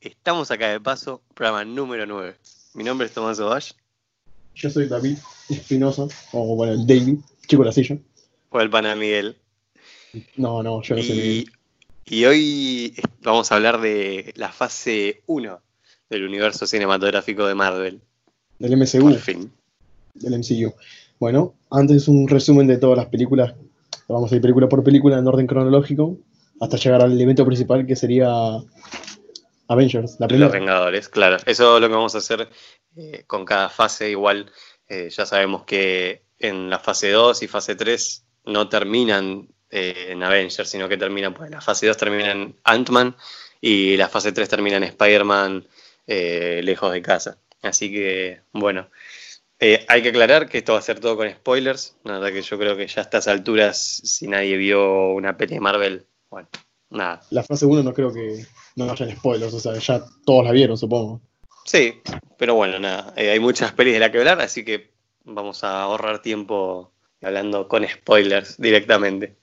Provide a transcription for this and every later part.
estamos acá de paso, programa número 9. Mi nombre es Tomás Ovash. Yo soy David Espinosa, o bueno, el David, chico de la silla. O el pana Miguel. No, no, yo no soy Y, Miguel. y hoy vamos a hablar de la fase 1 del universo cinematográfico de Marvel. del MCU, Por fin. del MCU. Bueno, antes un resumen de todas las películas. Vamos a ir película por película en orden cronológico, hasta llegar al evento principal que sería Avengers, la Los primera. Vengadores, claro. Eso es lo que vamos a hacer eh, con cada fase. Igual eh, ya sabemos que en la fase 2 y fase 3 no terminan eh, en Avengers, sino que terminan, pues la fase 2 termina en Ant-Man y la fase 3 termina en Spider-Man lejos de casa. Así que, bueno, hay que aclarar que esto va a ser todo con spoilers. La verdad que yo creo que ya a estas alturas, si nadie vio una peli de Marvel, bueno, nada. La fase 1 no creo que no hayan spoilers, o sea, ya todos la vieron, supongo. Sí, pero bueno, nada, eh, hay muchas pelis de las que hablar, así que vamos a ahorrar tiempo hablando con spoilers directamente.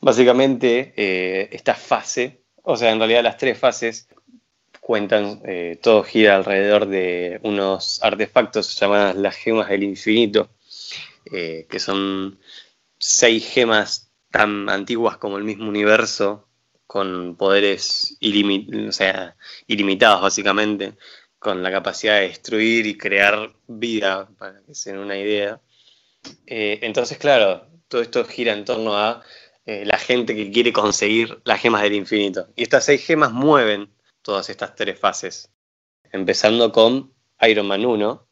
Básicamente, eh, esta fase, o sea, en realidad las tres fases cuentan, eh, todo gira alrededor de unos artefactos llamadas las gemas del infinito, que son seis gemas tan antiguas como el mismo universo, con poderes ilimitados básicamente con la capacidad de destruir y crear vida, para que se den una idea. Eh, entonces, claro, todo esto gira en torno a eh, la gente que quiere conseguir las gemas del infinito. Y estas seis gemas mueven todas estas tres fases. Empezando con Iron Man 1,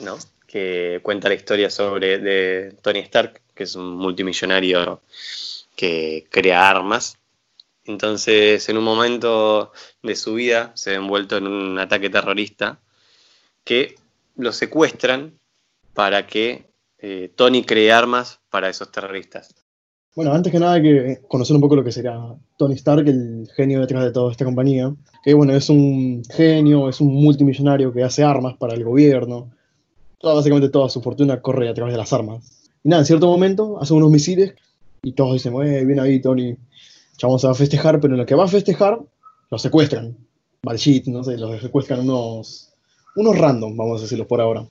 ¿no? que cuenta la historia sobre de Tony Stark, que es un multimillonario que crea armas. Entonces, en un momento de su vida, se ve envuelto en un ataque terrorista que lo secuestran para que eh, Tony cree armas para esos terroristas. Bueno, antes que nada hay que conocer un poco lo que será Tony Stark, el genio detrás de toda esta compañía. Que bueno, es un genio, es un multimillonario que hace armas para el gobierno. Básicamente toda su fortuna corre a través de las armas. Y nada, en cierto momento hace unos misiles y todos dicen, eh, bien ahí Tony, chabón va a festejar, pero en lo que va a festejar, lo secuestran. Balshit, no sé, los secuestran unos, unos random, vamos a decirlo por ahora.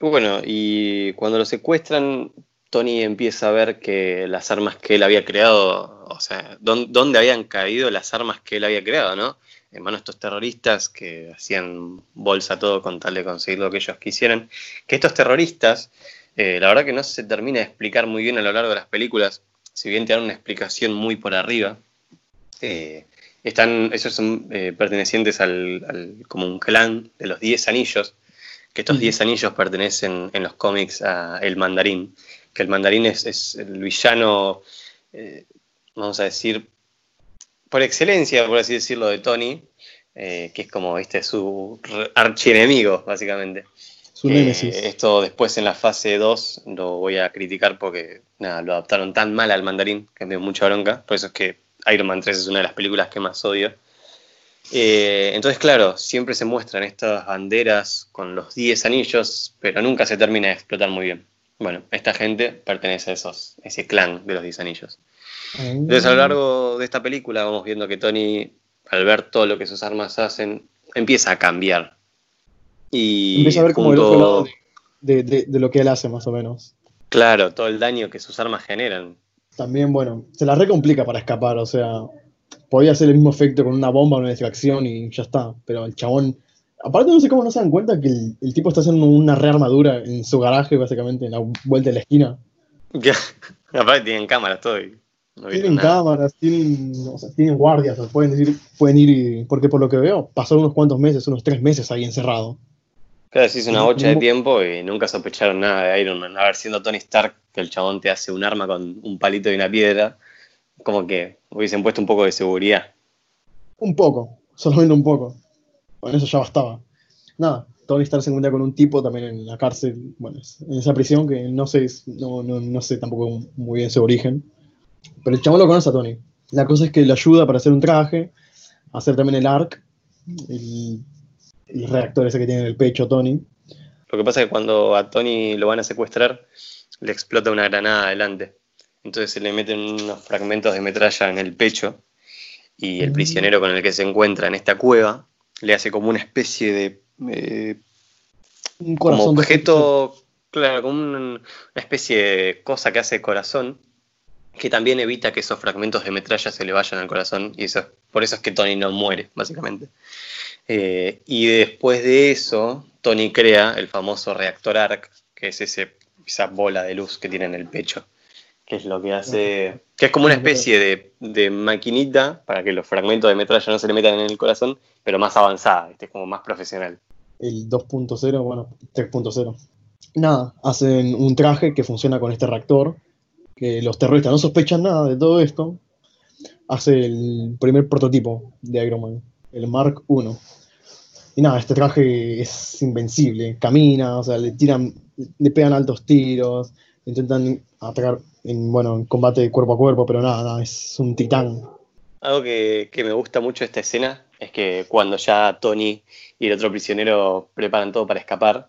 Bueno, y cuando lo secuestran, Tony empieza a ver que las armas que él había creado, o sea, dón- dónde habían caído las armas que él había creado, ¿no? En manos de estos terroristas que hacían bolsa todo con tal de conseguir lo que ellos quisieran. Que estos terroristas, eh, la verdad que no se termina de explicar muy bien a lo largo de las películas, si bien te dan una explicación muy por arriba. eh, están, ellos son eh, pertenecientes al, al- como un clan de los 10 anillos, que estos Ujú. 10 anillos pertenecen en los cómics a El Mandarín, que el Mandarín es, es el villano, eh, vamos a decir, por excelencia, por así decirlo, de Tony, eh, que es como, viste, su archienemigo, básicamente. Su némesis. Esto después en la fase 2 lo voy a criticar porque nada, lo adaptaron tan mal al mandarín que me dio mucha bronca. Por eso es que Iron Man 3 es una de las películas que más odio. Eh, entonces, claro, siempre se muestran estas banderas con los 10 anillos, pero nunca se termina de explotar muy bien. Bueno, esta gente pertenece a esos, ese clan de los 10 anillos. Entonces, a lo largo de esta película vamos viendo que Tony, al ver todo lo que sus armas hacen, empieza a cambiar. Y Empieza a ver como el otro lado de, de- de lo que él hace, más o menos. Claro, todo el daño que sus armas generan. También, bueno, se la recomplica para escapar, o sea, podía hacer el mismo efecto con una bomba, una distracción y ya está. Pero el chabón, aparte no sé cómo no se dan cuenta que el, el tipo está haciendo una rearmadura en su garaje, básicamente, en la vuelta de la esquina. Ya, Aparte tienen cámaras todo y no vieron Tienen cámaras, tienen, o sea, tienen guardias, pueden decir, pueden ir, y- porque por lo que veo, pasó unos cuantos meses, unos tres meses ahí encerrado. Claro, hizo una bocha de tiempo y nunca sospecharon nada de Iron Man. A ver, siendo Tony Stark, que el chabón te hace un arma con un palito y una piedra, como que hubiesen puesto un poco de seguridad. Un poco, solamente un poco. Con eso ya bastaba. Nada, Tony Stark se encuentra con un tipo también en la cárcel, bueno, en esa prisión que no sé, no, no, no sé tampoco muy bien su origen. Pero el chabón lo conoce a Tony. La cosa es que le ayuda para hacer un traje, hacer también el arc, el, el reactor ese que tiene en el pecho Tony. Lo que pasa es que cuando a Tony lo van a secuestrar, le explota una granada adelante. Entonces se le meten unos fragmentos de metralla en el pecho y el Mm. prisionero con el que se encuentra en esta cueva le hace como una especie de. eh, Un como corazón de objeto, claro, como un- una especie de cosa que hace el corazón, que también evita que esos fragmentos de metralla se le vayan al corazón, y eso, por eso es que Tony no muere, básicamente. Eh, y después de eso, Tony crea el famoso reactor ARC, que es ese, esa bola de luz que tiene en el pecho, que es lo que hace, que es como una especie de, de maquinita para que los fragmentos de metralla no se le metan en el corazón, pero más avanzada, ¿viste? como más profesional. el 2.0, bueno, 3.0. Nada, hacen un traje que funciona con este reactor, que los terroristas no sospechan nada de todo esto. Hace el primer prototipo de Iron Man, el Mark I. Y nada, este traje es invencible, camina, o sea, le tiran, le pegan altos tiros, intentan atacar en, bueno, en combate cuerpo a cuerpo, pero nada, es un titán. Algo que, que me gusta mucho de esta escena es que cuando ya Tony y el otro prisionero preparan todo para escapar,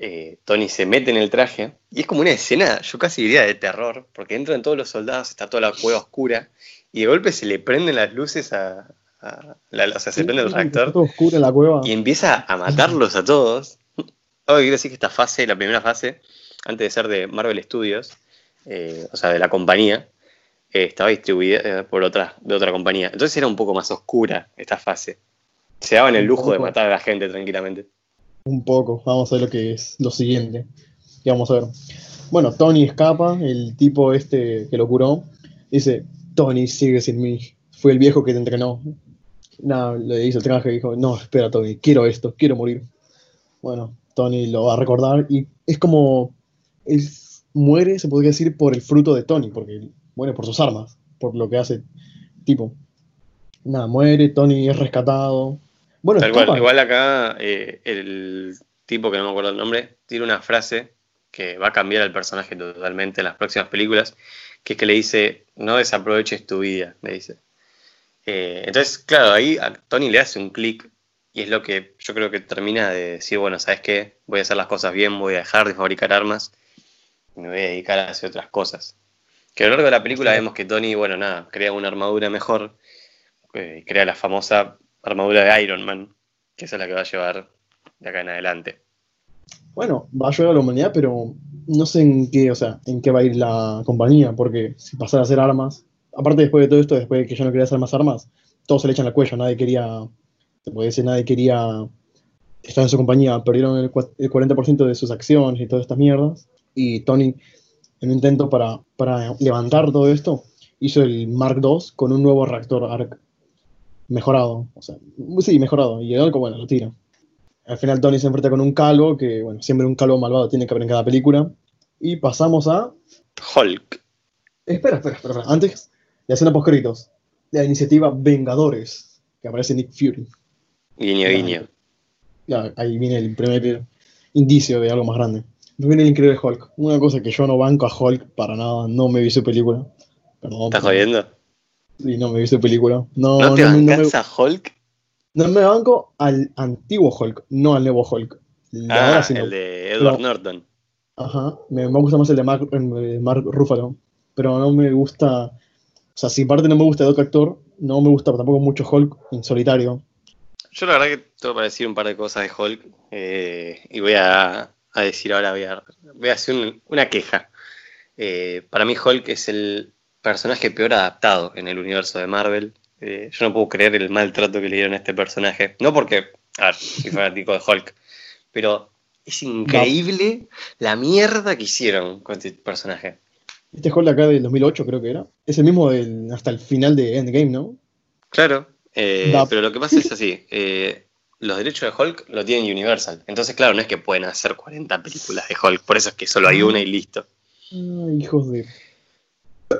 eh, Tony se mete en el traje y es como una escena, yo casi diría de terror, porque entran todos los soldados, está toda la cueva oscura y de golpe se le prenden las luces a... a- la- o sea, se prende el reactor la cueva. y empieza a matarlos a todos. Que quiero decir que esta fase, la primera fase, antes de ser de Marvel Studios, eh, o sea, de la compañía, eh, estaba distribuida eh, por otra, de otra compañía. Entonces era un poco más oscura esta fase. Se daban el lujo de matar a la gente tranquilamente. Un poco, vamos a ver lo que es lo siguiente. Y vamos a ver. Bueno, Tony escapa, el tipo este que lo curó. Dice, Tony, sigue sin mí. Fue el viejo que te entrenó. Nada, le hizo el traje y dijo, no, espera Tony, quiero esto, quiero morir. Bueno, Tony lo va a recordar y es como, él muere, se podría decir, por el fruto de Tony, porque muere por sus armas, por lo que hace tipo. Nada, muere, Tony es rescatado. Bueno, igual acá eh, el tipo que no me acuerdo el nombre tiene una frase que va a cambiar al personaje totalmente en las próximas películas, que es que le dice, no desaproveches tu vida, le dice. Eh, entonces, claro, ahí a Tony le hace un clic y es lo que yo creo que termina de decir, bueno, ¿sabes qué? Voy a hacer las cosas bien, voy a dejar de fabricar armas y me voy a dedicar a hacer otras cosas. Que a lo largo de la película vemos que Tony, bueno, nada, crea una armadura mejor, eh, crea la famosa armadura de Iron Man, que esa es la que va a llevar de acá en adelante. Bueno, va a ayudar a la humanidad, pero no sé en qué, o sea, en qué va a ir la compañía, porque si pasara a hacer armas, aparte después de todo esto, después de que ya no quería hacer más armas, todos se le echan al cuello, nadie quería, se puede decir, nadie quería estar en su compañía, perdieron el, cua- el 40% de sus acciones y todas estas mierdas, y Tony, en un intento para levantar todo esto, hizo el Mark II con un nuevo reactor ARC mejorado, o sea, sí, mejorado, y el arco, bueno, lo tira. Al final Tony se enfrenta con un calvo, que bueno, siempre un calvo malvado tiene que haber en cada película. Y pasamos a... Hulk. Espera, espera, espera, espera. Antes, la escena post La iniciativa Vengadores, que aparece Nick Fury. Guiño, guiño. Ya, ahí viene el primer indicio de algo más grande. Viene el increíble Hulk. Una cosa que yo no banco a Hulk para nada, no me vi su película. Perdón. ¿Estás jodiendo? Sí, no me vi película. No, ¿No te no, me- no me, bancas a Hulk? no me banco al antiguo Hulk, no al nuevo Hulk. De Ah, ahora sí no. el de Edward No. Norton. Ajá, me, me gusta más el de Mark, el Mark Ruffalo, pero no me gusta, o sea, si parte no me gusta de otro actor, no me gusta tampoco mucho Hulk en solitario. Yo la verdad que tengo para decir un par de cosas de Hulk eh, y voy a, a decir ahora, voy a, voy a hacer un- una queja. Eh, para mí Hulk es el personaje peor adaptado en el universo de Marvel. Eh, yo no puedo creer el maltrato que le dieron a este personaje. No porque, a ver, soy fanático de Hulk, pero es increíble la mierda que hicieron con este personaje. Este Hulk acá del 2008 creo que era, es el mismo del, hasta el final de Endgame, ¿no? Claro, eh, pero lo que pasa es así, eh, los derechos de Hulk lo tienen Universal, entonces claro, no es que pueden hacer 40 películas de Hulk, por eso es que solo hay una y listo. Ah, hijos de...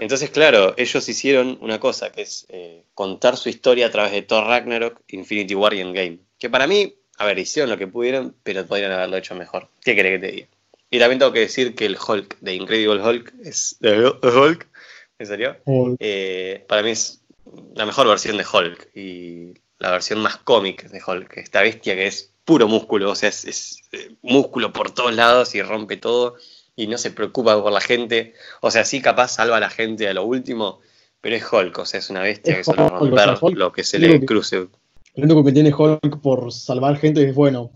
Entonces claro, ellos hicieron una cosa, que es eh, contar su historia a través de Thor Ragnarok, Infinity War y Endgame, que para mí, a ver, hicieron lo que pudieron, pero podrían haberlo hecho mejor. ¿Qué querés que te diga? Y también tengo que decir que el Hulk de Incredible Hulk es... de Hulk, ¿en serio? Hulk. Eh, para mí es la mejor versión de Hulk y la versión más cómic de Hulk. Esta bestia que es puro músculo, o sea, es, es, eh, músculo por todos lados y rompe todo y no se preocupa por la gente. O sea, sí, capaz salva a la gente a lo último, pero es Hulk, o sea, es una bestia Es que solo Hulk, o romper sea, Hulk, lo que se le cruce. lo único que tiene Hulk por salvar gente es, bueno,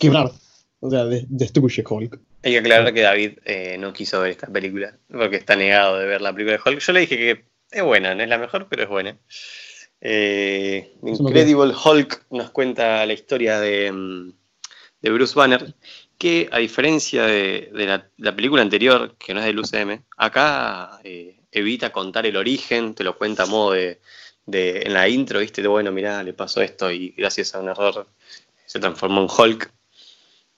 quebrar. O sea, destruye Hulk. Hay que aclarar que David eh, no quiso ver esta película, porque está negado de ver la película de Hulk. Yo le dije que es buena, no es la mejor, pero es buena. Eh, Incredible Hulk nos cuenta la historia de, mm, de Bruce Banner, que a diferencia de, la, película anterior, que no es del UCM, acá eh, evita contar el origen, te lo cuenta a modo de, en la intro, viste, de bueno, mirá, le pasó esto y gracias a un error se transformó en Hulk.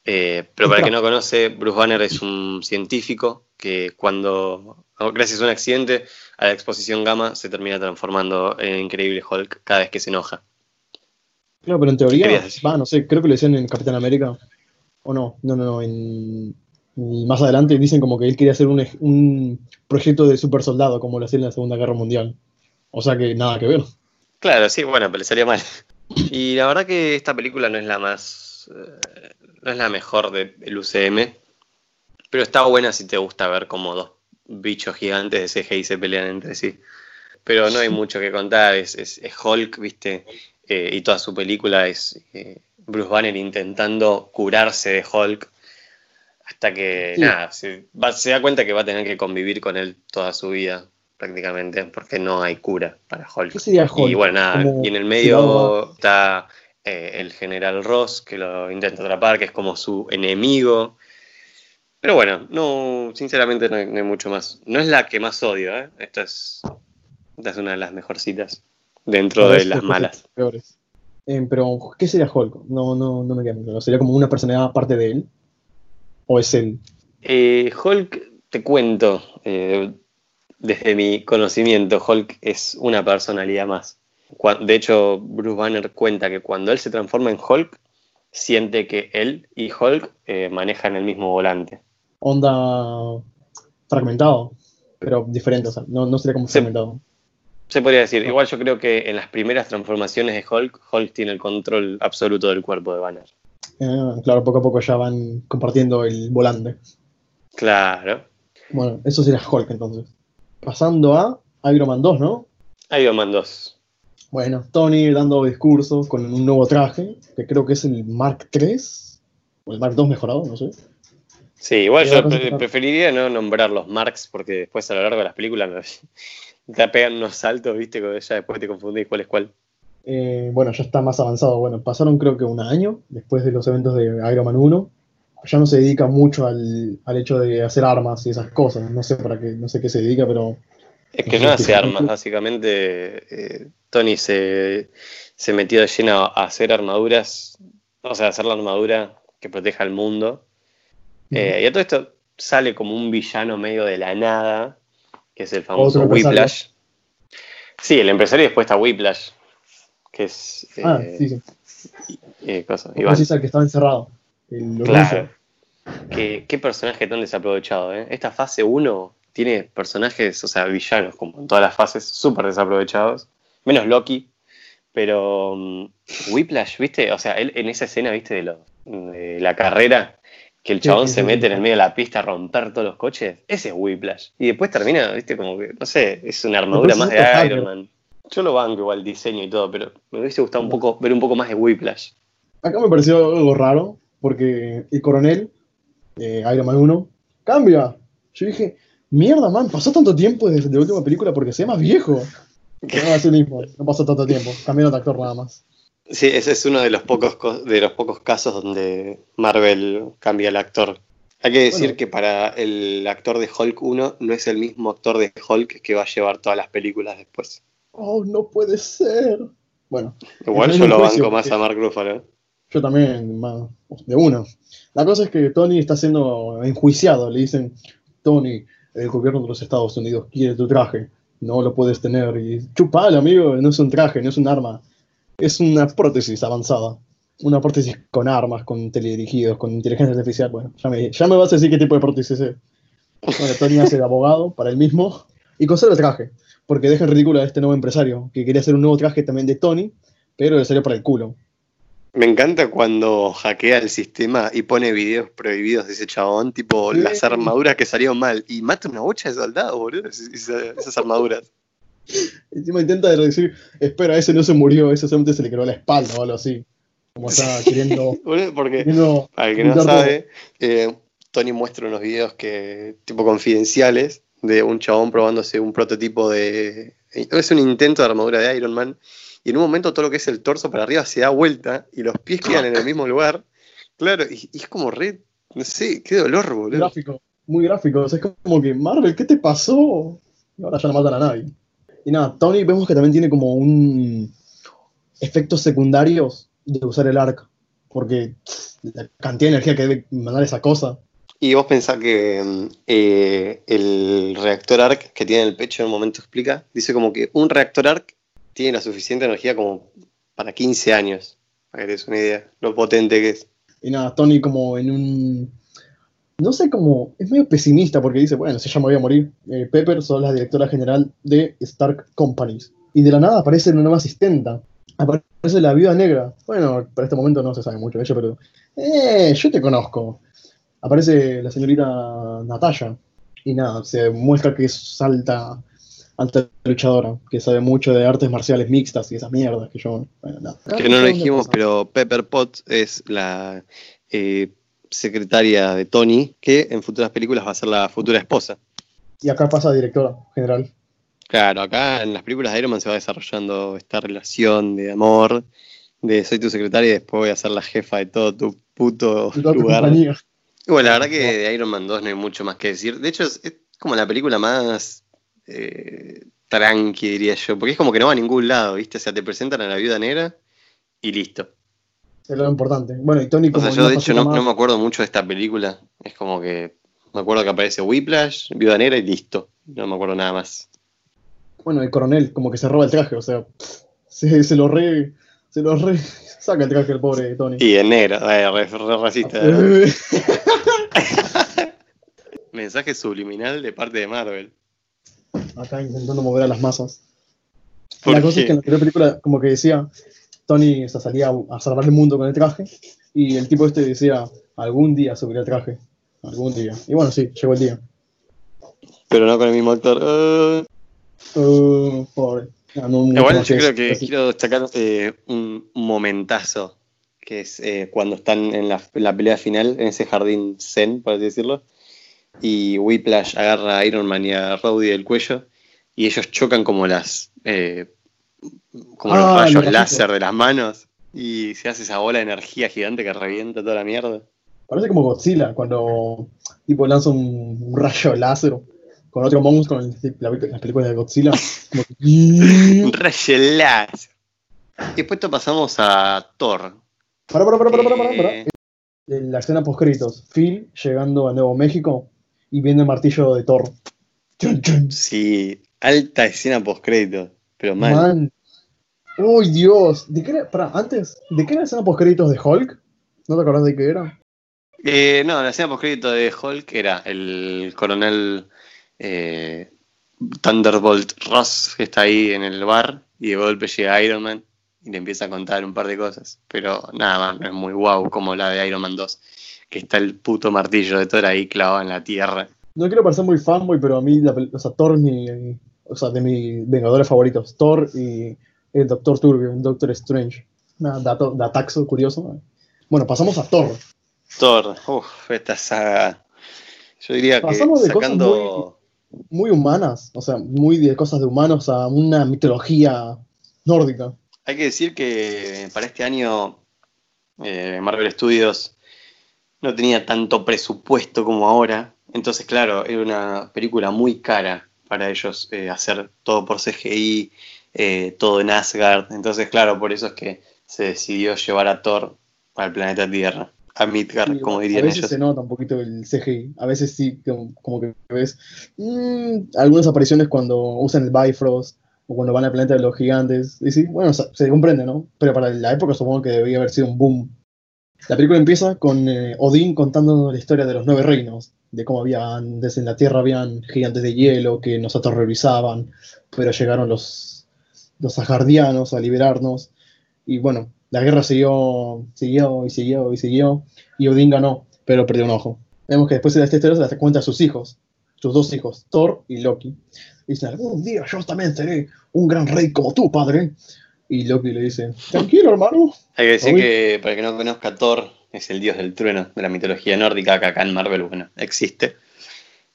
Eh, pero para el que no conoce, Bruce Banner es un científico que cuando, gracias a un accidente, a la exposición gamma se termina transformando en increíble Hulk cada vez que se enoja. Claro, pero en teoría, va, no sé, creo que lo decían en Capitán América, o no, no, no, no, en, más adelante dicen como que él quería hacer un, un proyecto de super soldado, como lo hacía en la Segunda Guerra Mundial. O sea que nada que ver. Claro, sí, bueno, pero le salió mal. Y la verdad que esta película no es la más. Eh, no es la mejor del UCM. Pero está buena si te gusta ver como dos bichos gigantes de CGI se pelean entre sí. Pero no hay mucho que contar. Es, es, Hulk, ¿viste? Eh, y toda su película es eh, Bruce Banner intentando curarse de Hulk. Hasta que, nada, se, se da cuenta que va a tener que convivir con él toda su vida prácticamente, porque no hay cura para Hulk. Y bueno, nada, y en el medio está eh, el general Ross, que lo intenta atrapar, que es como su enemigo. Pero bueno, no, sinceramente no hay, mucho más. No es la que más odio, ¿eh? Esta es, es una de las mejorcitas dentro de las malas. Eh, pero, ¿qué sería Hulk? No, no, no me queda claro. ¿Sería como una personalidad aparte de él? ¿O es él? Eh, Hulk, te cuento, desde mi conocimiento, Hulk es una personalidad más. De hecho, Bruce Banner cuenta que cuando él se transforma en Hulk, siente que él y Hulk eh, manejan el mismo volante. Onda fragmentado, pero diferente, o sea, no, no sería como fragmentado. Se podría decir, igual yo creo que en las primeras transformaciones de Hulk, Hulk tiene el control absoluto del cuerpo de Banner. Eh, claro, poco a poco ya van compartiendo el volante. Claro. Bueno, eso sería Hulk entonces. Pasando a Iron Man 2, ¿no? Iron Man 2. Bueno, Tony dando discursos con un nuevo traje, que creo que es el Mark 3, o el Mark 2 mejorado, no sé. Sí, igual yo preferiría no nombrar los Marks, porque después a lo largo de las películas te pegan unos saltos, viste, que ya después te confundís cuál es cuál. Eh, bueno, ya está más avanzado. Bueno, pasaron creo que un año después de los eventos de Iron Man 1 ya no se dedica mucho al, hecho de hacer armas y esas cosas. No sé para qué, no sé qué se dedica, pero. Es que no hace armas, básicamente. Eh, Tony se, metió de lleno a hacer armaduras, o sea, hacer la armadura que proteja al mundo. Eh, y a todo esto sale como un villano medio de la nada, que es el famoso Whiplash. Sí, el empresario y después está Whiplash, que es. Ah, eh, sí, sí. Eh, cosa, Iván. el que estaba encerrado. claro. Qué, personaje tan desaprovechado, ¿eh? Esta fase 1 tiene personajes, o sea, villanos, como en todas las fases, súper desaprovechados. Menos Loki. Pero um, Whiplash, ¿viste? O sea, él en esa escena, ¿viste? De, la carrera, que el chabón se mete en el medio de la pista a romper todos los coches. Ese es Whiplash. Y después termina, ¿viste? Como que, no sé, es una armadura más de Iron Man. Yo lo banco igual, diseño y todo, pero me hubiese gustado un poco, ver un poco más de Whiplash. Acá me pareció algo raro, porque el coronel eh, Iron Man 1, cambia. Yo dije, mierda, man, pasó tanto tiempo desde la última película porque se ve más viejo. No, mismo, no pasó tanto tiempo, cambiaron de actor nada más. Sí, ese es uno de los pocos, de los pocos casos donde Marvel cambia el actor. Hay que decir que para el actor de Hulk 1 no es el mismo actor de Hulk que va a llevar todas las películas después. Oh, no puede ser. Bueno. Igual yo lo banco más a Mark Ruffalo. Yo también, de uno. La cosa es que Tony está siendo enjuiciado. Le dicen, Tony, el gobierno de los Estados Unidos quiere tu traje. No lo puedes tener. Y chupalo, amigo. No es un traje, no es un arma. Es una prótesis avanzada. Una prótesis con armas, con teledirigidos, con inteligencia artificial. Bueno, ya me, ya me vas a decir qué tipo de prótesis es. Bueno, Tony hace de abogado para él mismo y conserva el traje. Porque deja en ridículo a este nuevo empresario que quería hacer un nuevo traje también de Tony, pero le salió para el culo. Me encanta cuando hackea el sistema y pone videos prohibidos de ese chabón, tipo las armaduras que salieron mal, y mata una bocha de soldados, boludo, esas, armaduras. Encima intenta decir, espera, ese no se murió, ese solamente se le quedó la espalda o algo así. Como está queriendo. Porque, queriendo para el que no sabe, eh, Tony muestra unos videos que, tipo confidenciales, de un chabón probándose un prototipo de. Es un intento de armadura de Iron Man. Y en un momento todo lo que es el torso para arriba se da vuelta y los pies quedan en el mismo lugar. Claro, y, y es como re. No sé, qué dolor, boludo. gráfico, muy gráfico. O sea, es como que, Marvel, ¿qué te pasó? Y ahora ya no matan a nadie. Y nada, Tony vemos que también tiene como un efectos secundarios de usar el arc. Porque la cantidad de energía que debe mandar esa cosa. Y vos pensás que mm, eh, el reactor ARC que tiene en el pecho en un momento explica, dice como que un reactor ARC tiene la suficiente energía como para 15 años. Para que te des una idea, lo potente que es. Y nada, Tony como en un... No sé cómo... Es medio pesimista porque dice, bueno, si ya me voy a morir. Eh, Pepper son la directora general de Stark Companies. Y de la nada aparece una nueva asistenta. Aparece la viuda negra. Bueno, para este momento no se sabe mucho de ella, pero... Eh, yo te conozco. Aparece la señorita Natalia. Y nada, se muestra que es alta, alta luchadora, que sabe mucho de artes marciales mixtas y esas mierdas que yo... Bueno, nada. Que no lo dijimos, pero Pepper Potts es la eh, secretaria de Tony, que en futuras películas va a ser la futura esposa. Y acá pasa directora general. Claro, acá en las películas de Iron Man se va desarrollando esta relación de amor, de soy tu secretaria y después voy a ser la jefa de todo tu puto lugar. compañía. Bueno, la verdad que de Iron Man 2 no hay mucho más que decir. De hecho, es, es como la película más eh, tranqui, diría yo, porque es como que no va a ningún lado, ¿viste? O sea, te presentan a la viuda negra y listo. Es lo importante. Bueno, y Tony O como sea, yo de hecho no, no me acuerdo mucho de esta película. Es como que me acuerdo que aparece Whiplash, viuda negra y listo. No me acuerdo nada más. Bueno, el coronel como que se roba el traje, o sea, se, se lo re... Se lo re... Saca el traje el pobre Tony. Y en negro, eh, re, re racista. ¿no? Mensaje subliminal de parte de Marvel. Acá intentando mover a las masas. ¿Por La cosa qué? es que en la anterior película, como que decía, Tony o sea, salía a, salvar el mundo con el traje, y el tipo este decía, algún día subiré el traje. Algún día. Y bueno, sí, llegó el día. Pero no con el mismo actor. Uh, pobre. No, mucho Igual más yo creo que Así. quiero destacar eh, un momentazo, que es eh, cuando están en la, en la pelea final, en ese jardín zen, por así decirlo, y Whiplash agarra a Iron Man y a Rhodey del cuello, y ellos chocan como las eh, como Ah, los los rayos láser de las manos, y se hace esa bola de energía gigante que revienta toda la mierda. Parece como Godzilla, cuando tipo lanza un, rayo láser con otro monstruo en la- las películas de Godzilla. Como Un rayo láser. Y después pasamos a Thor. Para, para, para, para, para, para, para. Eh, En La escena post créditos. Phil llegando a Nuevo México y viendo el martillo de Thor. Chun, chun. Sí, alta escena post crédito, pero mal. Man. Uy, Dios. ¿De qué era? Pará, antes, ¿de qué era la escena de Hulk? ¿No te acordás de qué era? Eh, no, la escena postcrédito de Hulk era el coronel eh, Thunderbolt Ross, que está ahí en el bar, y de golpe llega Iron Man y le empieza a contar un par de cosas. Pero nada más, no es muy guau como la de Iron Man 2, que está el puto martillo de Thor ahí clavado en la tierra. No quiero parecer muy fanboy, pero a mí, la, o sea, Thor mi, o sea, de mis vengadores favoritos. Thor y el Doctor Turbio, el Doctor Strange. Nada, dato, dataxo curioso. Bueno, pasamos a Thor. Thor, uff, esta saga. Yo diría que Pasamos de cosas. Muy humanas, o sea, muy de cosas de humanos a una mitología nórdica. Hay que decir que para este año eh, Marvel Studios no tenía tanto presupuesto como ahora. Entonces, claro, era una película muy cara para ellos eh, hacer todo por CGI, eh, todo en Asgard. Entonces, claro, por eso es que se decidió llevar a Thor al planeta Tierra, a Midgard, Sí, como a dirían veces ellos. se nota un poquito el CGI. A veces sí, como, como que ves mm, algunas apariciones cuando usan el Bifrost o cuando van al planeta de los gigantes. Y sí, bueno, se, se comprende, ¿no? Pero para la época supongo que debía haber sido un boom. La película empieza con eh, Odín contando la historia de los nueve reinos, de cómo habían, desde la Tierra habían gigantes de hielo que nos aterrorizaban, pero llegaron los, los asgardianos a liberarnos. Y bueno, la guerra siguió, siguió y siguió y siguió, y Odín ganó, pero perdió un ojo. Vemos que después de esta historia se la cuenta a sus hijos, sus dos hijos, Thor y Loki. Y dicen, algún día yo también seré un gran rey como tú, padre. Y Loki le dice, tranquilo, hermano. Hay que decir que, para que no conozca, Thor es el dios del trueno de la mitología nórdica, que acá en Marvel, bueno, existe.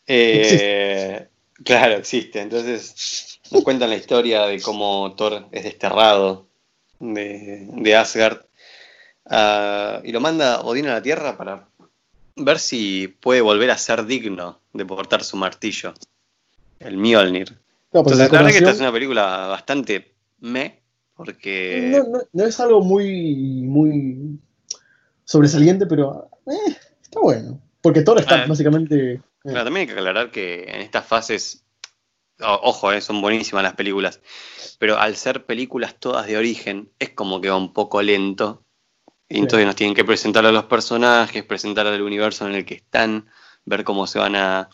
Eh, Claro, existe. Entonces, nos cuentan la historia de cómo Thor es desterrado de, de Asgard ah, y lo manda Odín a la Tierra para ver si puede volver a ser digno de portar su martillo, el Mjolnir. Claro, pero Entonces, la verdad que esta es una película bastante me, porque... no, no- no es algo muy, muy sobresaliente, pero eh, está bueno. Porque Thor está Ah. básicamente... eh, Claro, también hay que aclarar que en estas fases, ojo, eh, son buenísimas las películas, pero al ser películas todas de origen, es como que va un poco lento. Y Sí. entonces nos tienen que presentar a los personajes, presentar al universo en el que están, ver cómo se van a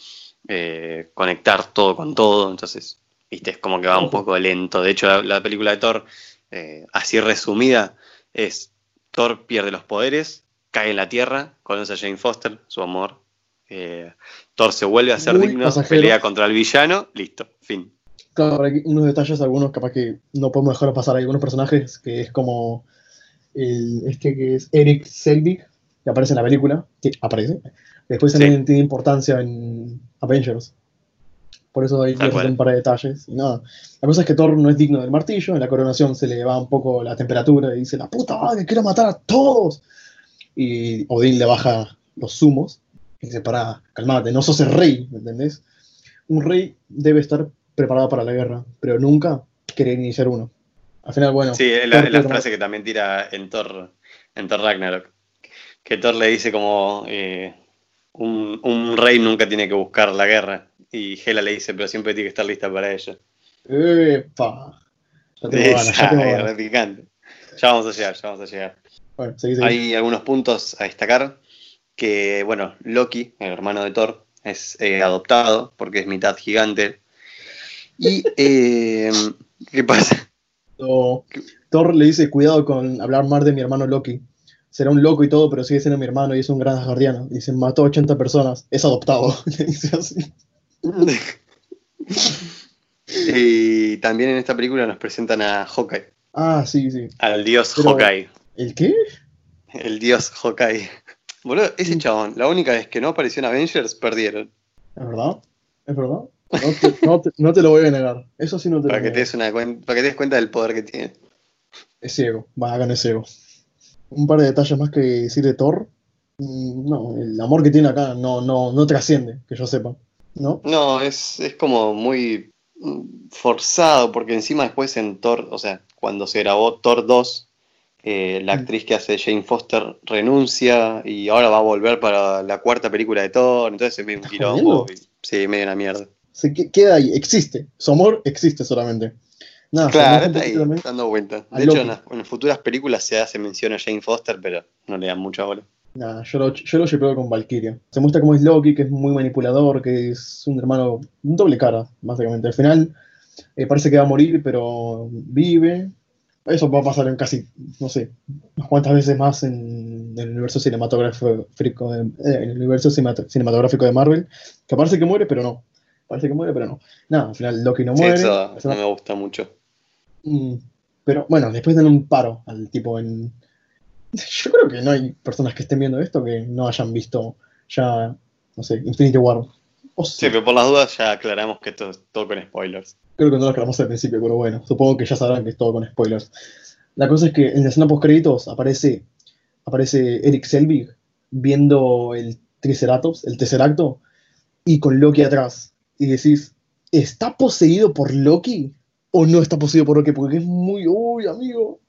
eh, conectar todo con todo. Entonces, viste, es como que va un poco lento. De hecho, la, la película de Thor, eh, así resumida, es Thor pierde los poderes, cae en la tierra, conoce a Jane Foster, su amor. Eh, Thor se vuelve a ser digno, pasajero. pelea contra el villano, listo, fin. Claro, hay unos detalles, algunos capaz que no podemos dejar pasar. Hay algunos personajes que es como el, este que es Eric Selvig, que aparece en la película, que aparece. Después Sí. también tiene importancia en Avengers. Por eso hay un par de detalles. Y nada. La cosa es que Thor no es digno del martillo. En la coronación se le va un poco la temperatura y dice: La puta madre, quiero matar a todos. Y Odín le baja los zumos. Y dice: Pará, calmate, no sos el rey, ¿me entendés? Un rey debe estar preparado para la guerra, pero nunca querer iniciar uno. Al final, bueno. Sí, es la, frase que también tira en Thor, en Thor Ragnarok. Que Thor le dice como eh, un, un rey nunca tiene que buscar la guerra. Y Hela le dice, pero siempre tiene que estar lista para ello. ¡Epa! Ya tengo ganas, ya Esa, tengo ganas. Ya vamos a llegar, ya vamos a llegar. Bueno, seguí, seguí. Hay algunos puntos a destacar. Que, bueno, Loki, el hermano de Thor, es eh, adoptado porque es mitad gigante. Y, eh, ¿qué pasa? Thor le dice, cuidado con hablar mal de mi hermano Loki. Será un loco y todo, pero sigue siendo mi hermano y es un gran asgardiano. Dice, mató a 80 personas, es adoptado. Le dice así. y también en esta película nos presentan a Hawkeye, Ah, sí, sí. al dios Pero- Hawkeye. ¿El qué? El dios Hawkeye. Boludo, ese chabón, la única vez que no apareció en Avengers, perdieron. ¿Es verdad? ¿Es verdad? No te, no te- no te lo voy a negar. Eso sí no te Para lo que, voy te a des una cuen- para que te des cuenta del poder que tiene. Es ciego, Bagan es ciego. Un par de detalles más que decir de Thor. Mm, No, el amor que tiene acá no, no, no trasciende, que yo sepa. ¿No? No, es, es como muy mm, forzado, porque encima después en Thor, o sea, cuando se grabó Thor 2, eh, la Mm. actriz que hace Jane Foster renuncia y ahora va a volver para la cuarta película de Thor, entonces es medio un ¿Estás quilombo. y- Sí, medio una mierda. Se que- queda ahí, existe. Su amor existe solamente. Nada, Claro, está ahí, dando vuelta. a De hecho, en las, en futuras películas se hace mención a Jane Foster, pero no le dan mucha bola. Yo lo, yo lo con Valkyria. Se muestra cómo es Loki, que es muy manipulador, que es un hermano, un doble cara, básicamente. Al final eh, parece que va a morir, pero vive. Eso va a pasar en casi, no sé, unas cuantas veces más en, el universo cinematográfico de, eh, en el universo cinemat- cinematográfico de Marvel, que parece que muere, pero no. Parece que muere, pero no. Nada, al final Loki no Sí, muere. eso Es no me gusta mucho. Mm, Pero bueno, después dan un paro al tipo en. Yo creo que no hay personas que estén viendo esto que no hayan visto ya, no sé, Infinity War. O Sí, pero por las dudas ya aclaramos que esto es todo con spoilers. Creo que no lo aclaramos al principio, pero bueno, supongo que ya sabrán que es todo con spoilers. La cosa es que en la escena post créditos aparece, aparece Eric Selvig viendo el Triceratops, el Tesseracto, y con Loki atrás. Y decís, ¿está poseído por Loki? ¿O no está poseído por Loki? Porque es muy, uy, amigo.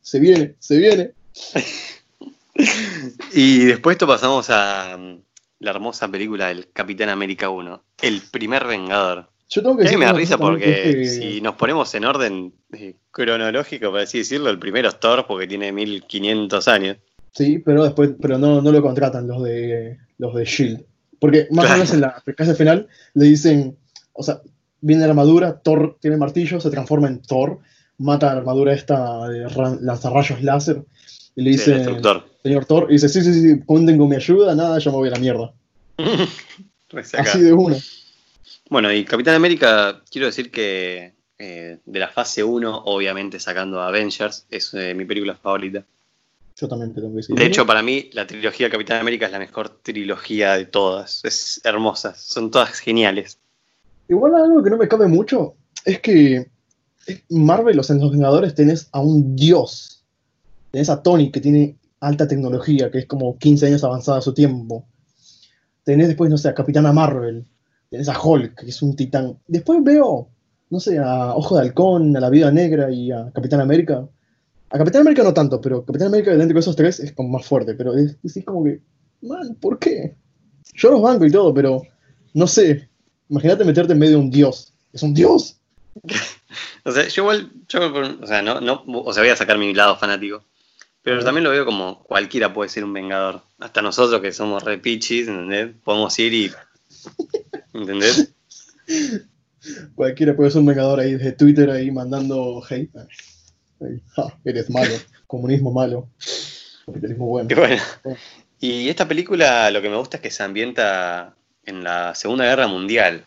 Se viene, se viene. Y después esto pasamos a mm, la hermosa película del Capitán América 1, El primer Vengador. Yo tengo que decir me da risa porque que es que- si nos ponemos en orden eh, cronológico, por así decirlo, el primero es Thor porque tiene 1500 años. Sí, pero después, pero no, no lo contratan los de los de Shield. Porque más o menos en la casi al final le dicen, o sea, viene la armadura, Thor tiene martillo, se transforma en Thor, mata la armadura esta de ra- lanzarrayos láser, y le dice, señor Thor, y dice, sí, sí, sí, cuenten con mi ayuda, nada, yo me voy a la mierda. Así de una. Bueno, y Capitán América, quiero decir que eh, de la fase 1, obviamente sacando a Avengers, es eh, mi película favorita. Yo también te tengo que decir. De hecho, para mí, la trilogía de Capitán América es la mejor trilogía de todas. Es hermosa, son todas geniales. Igual algo que no me cabe mucho es que Marvel, o sea, en los Vengadores tenés a un dios. Tenés a Tony, que tiene alta tecnología, que es como 15 años avanzada a su tiempo. Tenés después, no sé, a Capitana Marvel. Tenés a Hulk, que es un titán. Después veo, no sé, a Ojo de Halcón, a la Vida Negra y a Capitán América. A Capitán América no tanto, pero Capitán América dentro de esos tres es como más fuerte. Pero es, es como que, man, ¿por qué? Yo los banco y todo, pero no sé. Imagínate meterte en medio de un dios. Es un dios. o sea, yo igual, yo, o sea, no, no, o sea, voy a sacar mi lado fanático. Pero también lo veo como cualquiera puede ser un vengador. Hasta nosotros que somos re pichis, ¿entendés? Podemos ir y. ¿Entendés? Cualquiera puede ser un vengador ahí de Twitter ahí mandando hate. Ja, eres malo. Comunismo malo. Capitalismo bueno. Y bueno. Y esta película lo que me gusta es que se ambienta en la Segunda Guerra Mundial.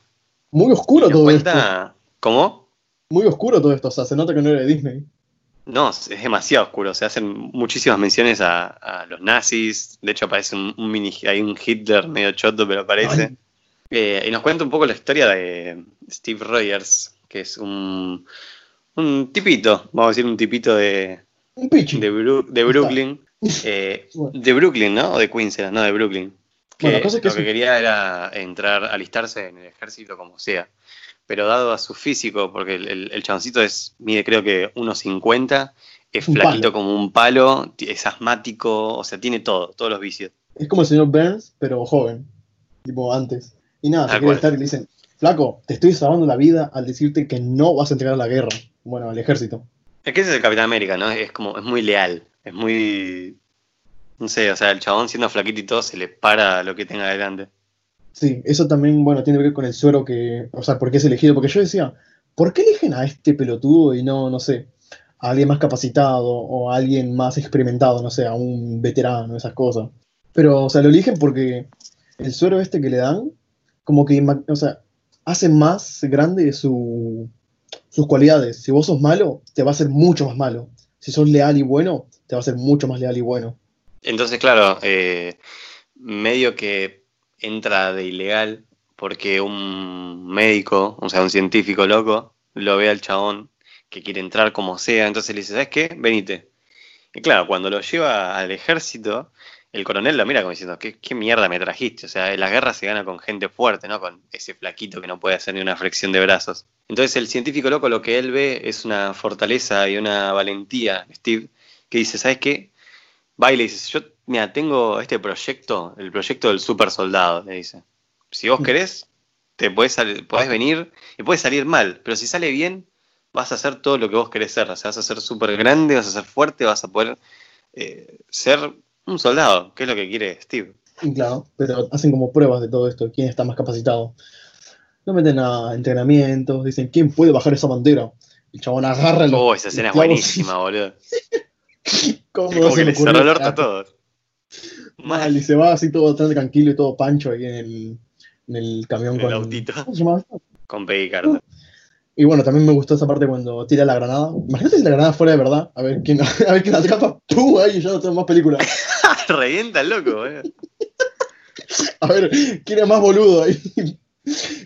Muy oscuro todo cuenta- esto. ¿Cómo? Muy oscuro todo esto. O sea, se nota que no era de Disney. No, es demasiado oscuro. Se hacen muchísimas menciones a, a los nazis. De hecho, aparece un, un mini. Hay un Hitler medio choto, pero aparece. Ay. Eh, y nos cuenta un poco la historia de Steve Rogers, que es un, un tipito, vamos a decir un tipito de, Un de, Bru- de Brooklyn. Eh, de Brooklyn, ¿no? O de Queens era, no, de Brooklyn. Que Bueno, la cosa es que lo que quería era entrar, alistarse en el ejército como sea. Pero dado a su físico, porque el, el, el chaboncito es, mide creo que 1,50, es Un flaquito palo. como un palo, es asmático, o sea, tiene todo, todos los vicios. Es como el señor Burns, pero joven. Tipo antes. Y nada, se quiere estar y le dicen, flaco, te estoy salvando la vida al decirte que no vas a entregar la guerra. Bueno, al ejército. Es que ese es el Capitán América, ¿no? Es como, es muy leal, es muy... No sé, o sea, el chabón siendo flaquito y todo se le para lo que tenga adelante. Sí, eso también, bueno, tiene que ver con el suero que, o sea, por qué es elegido. Porque yo decía, ¿por qué eligen a este pelotudo y no, no sé, a alguien más capacitado o a alguien más experimentado, no sé, a un veterano, esas cosas? Pero, o sea, lo eligen porque el suero este que le dan, como que, o sea, hace más grande su, sus cualidades. Si vos sos malo, te va a hacer mucho más malo. Si sos leal y bueno, te va a hacer mucho más leal y bueno. Entonces, claro, eh, medio que entra de ilegal porque un médico, o sea, un científico loco, lo ve al chabón que quiere entrar como sea, entonces le dice, ¿sabes qué? Venite. Y claro, cuando lo lleva al ejército, el coronel lo mira como diciendo, ¿qué, qué mierda me trajiste? O sea, la guerra se gana con gente fuerte, ¿no? Con ese flaquito que no puede hacer ni una flexión de brazos. Entonces el científico loco lo que él ve es una fortaleza y una valentía, Steve, que dice, ¿sabes qué? Va y le dice, yo, mira, tengo este proyecto, el proyecto del super soldado, le dice. Si vos querés, te podés, podés venir y puede salir mal, pero si sale bien, vas a hacer todo lo que vos querés ser. O sea, vas a ser súper grande, vas a ser fuerte, vas a poder eh, ser un soldado, que es lo que quiere Steve. Y claro, pero hacen como pruebas de todo esto, quién está más capacitado. Lo meten a entrenamientos, dicen, ¿quién puede bajar esa bandera? El chabón agarra los Oh, esa escena es buenísima, boludo. ¿Cómo Es como se que le cerró el orto a todos. Mal, y se va así todo tranquilo y todo pancho ahí en el, en el camión En el con. autito. Con Peggy Carter. Y bueno, también me gustó esa parte cuando tira la granada. Imagínate si la granada fuera de verdad. A ver quién, a ver quién la atrapa. ¡Pum! Ahí ya no tengo más película. Revienta el loco, boludo. A ver, ¿quién es más boludo ahí?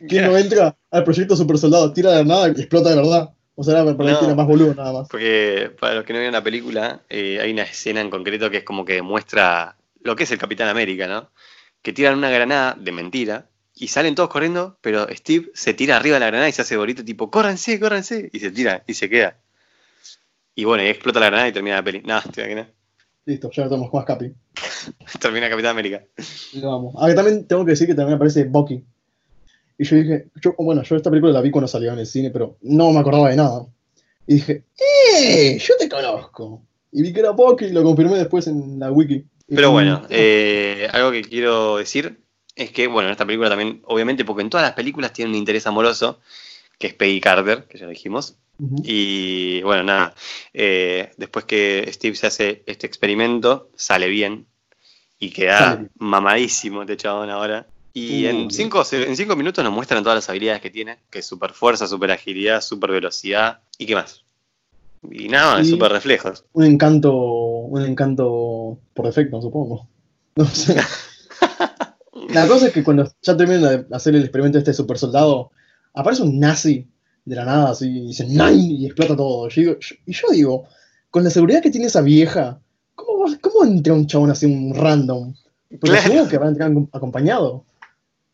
¿Quién no entra al proyecto Super Soldado? Tira la granada y explota de verdad. O sea, para No. era más boludo nada más. Porque para los que no vieron la película, eh, hay una escena en concreto que es como que demuestra lo que es el Capitán América, ¿no? Que tiran una granada de mentira y salen todos corriendo, pero Steve se tira arriba de la granada y se hace bolito tipo, córranse, córranse, y se tira y se queda. Y bueno, y explota la granada y termina la peli. No, te que no. Listo, ya no tenemos más capi. Termina Capitán América. Lo vamos. Ah, que también tengo que decir que también aparece Bucky. Y yo dije, yo, bueno, yo esta película la vi cuando salió en el cine, pero no me acordaba de nada. Y dije, ¡eh! Yo te conozco. Y vi que era Bucky y lo confirmé después en la wiki. Y Pero bueno, eh, algo que quiero decir es que, bueno, en esta película también, obviamente, porque en todas las películas tiene un interés amoroso, que es Peggy Carter, que ya lo dijimos. Y bueno, nada, eh, después que Steve se hace este experimento, sale bien y queda bien. mamadísimo este chabón ahora. Y en, cinco, en cinco minutos nos muestran todas las habilidades que tiene, que es super fuerza, super agilidad, super velocidad, ¿y qué más? Y nada, Y- super reflejos. Un encanto, un encanto por defecto, supongo. No sé. La cosa es que cuando ya terminan de hacer el experimento este super soldado, aparece un nazi de la nada así y dice Nine y explota todo. Yo digo- yo- y yo digo, con la seguridad que tiene esa vieja, ¿cómo, cómo entra un chabón así, un random? Porque Claro. supongo que va a entrar acompañado.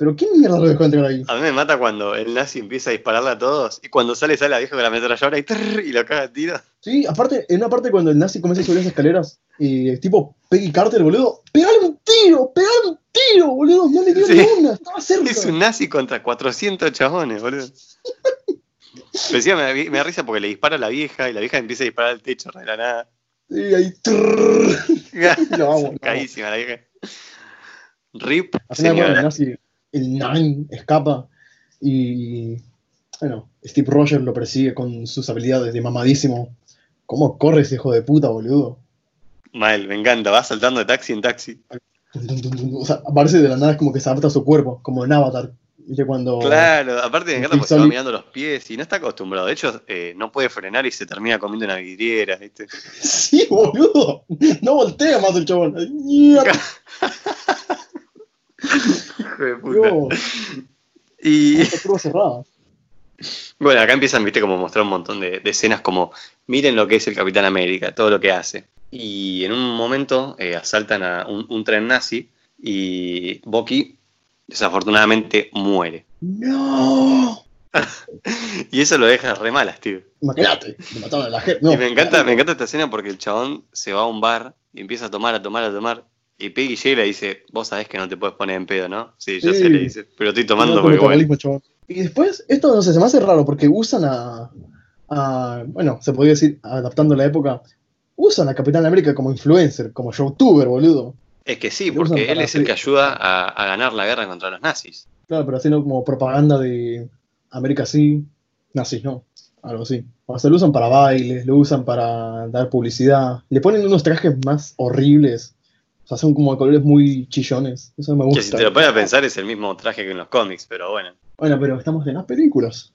Pero ¿quién mierda lo dejó entrar ahí? A mí me mata cuando el nazi empieza a dispararle a todos y cuando sale sale la vieja con la ametralladora y, trrr, y lo caga a tiro. Sí, aparte, en una parte cuando el nazi comienza a subir las escaleras, y tipo Peggy Carter, boludo, pegale un tiro, pegale un tiro, boludo, no le dio Sí. una, estaba cerca. Es un nazi contra 400 chabones, boludo. Pero me, me da risa porque le dispara a la vieja y la vieja empieza a disparar al techo de la nada. Sí, ahí, trrr. Lo. Caísima la vieja. Rip, final, bueno, el señora. nazi, el Nine, escapa, y, bueno, Steve Rogers lo persigue con sus habilidades de mamadísimo. ¿Cómo corre ese hijo de puta, boludo? Mal, me encanta. Va saltando de taxi en taxi. O sea, aparece de la nada, es como que se adapta a su cuerpo, como en Avatar. ¿Viste? Cuando... Claro, aparte me encanta porque se va mirando los pies y no está acostumbrado. De hecho, eh, no puede frenar y se termina comiendo una vidriera, ¿viste? Sí, boludo. No voltea más el chabón. Y bueno, acá empiezan, viste, como mostrar un montón de, de escenas como, miren lo que es el Capitán América, todo lo que hace. Y en un momento eh, asaltan a un, un tren nazi y Bucky desafortunadamente muere. No. Y eso lo deja re malas, tío. Imagínate, le mataron a la gente. No, y me encanta, me encanta esta escena porque el chabón se va a un bar y empieza a tomar, a tomar, a tomar. Y Peggy llega y le dice, vos sabés que no te puedes poner en pedo, ¿no? Sí, yo Sí. sé, le dice, pero estoy tomando No, porque bueno. Y después, esto no sé, se me hace raro porque usan a, a- Bueno, se podría decir, adaptando la época, usan a Capitán América como influencer, como youtuber, boludo. Es que sí, porque él es el que ayuda a, a ganar la guerra contra los nazis. Claro, pero haciendo como propaganda de América sí, nazis no, algo así. O sea, lo usan para bailes, lo usan para dar publicidad. Le ponen unos trajes más horribles. Sea, son como colores muy chillones. Eso me gusta. Que si te lo a pensar es el mismo traje que en los cómics, pero bueno. Bueno, pero estamos en las películas.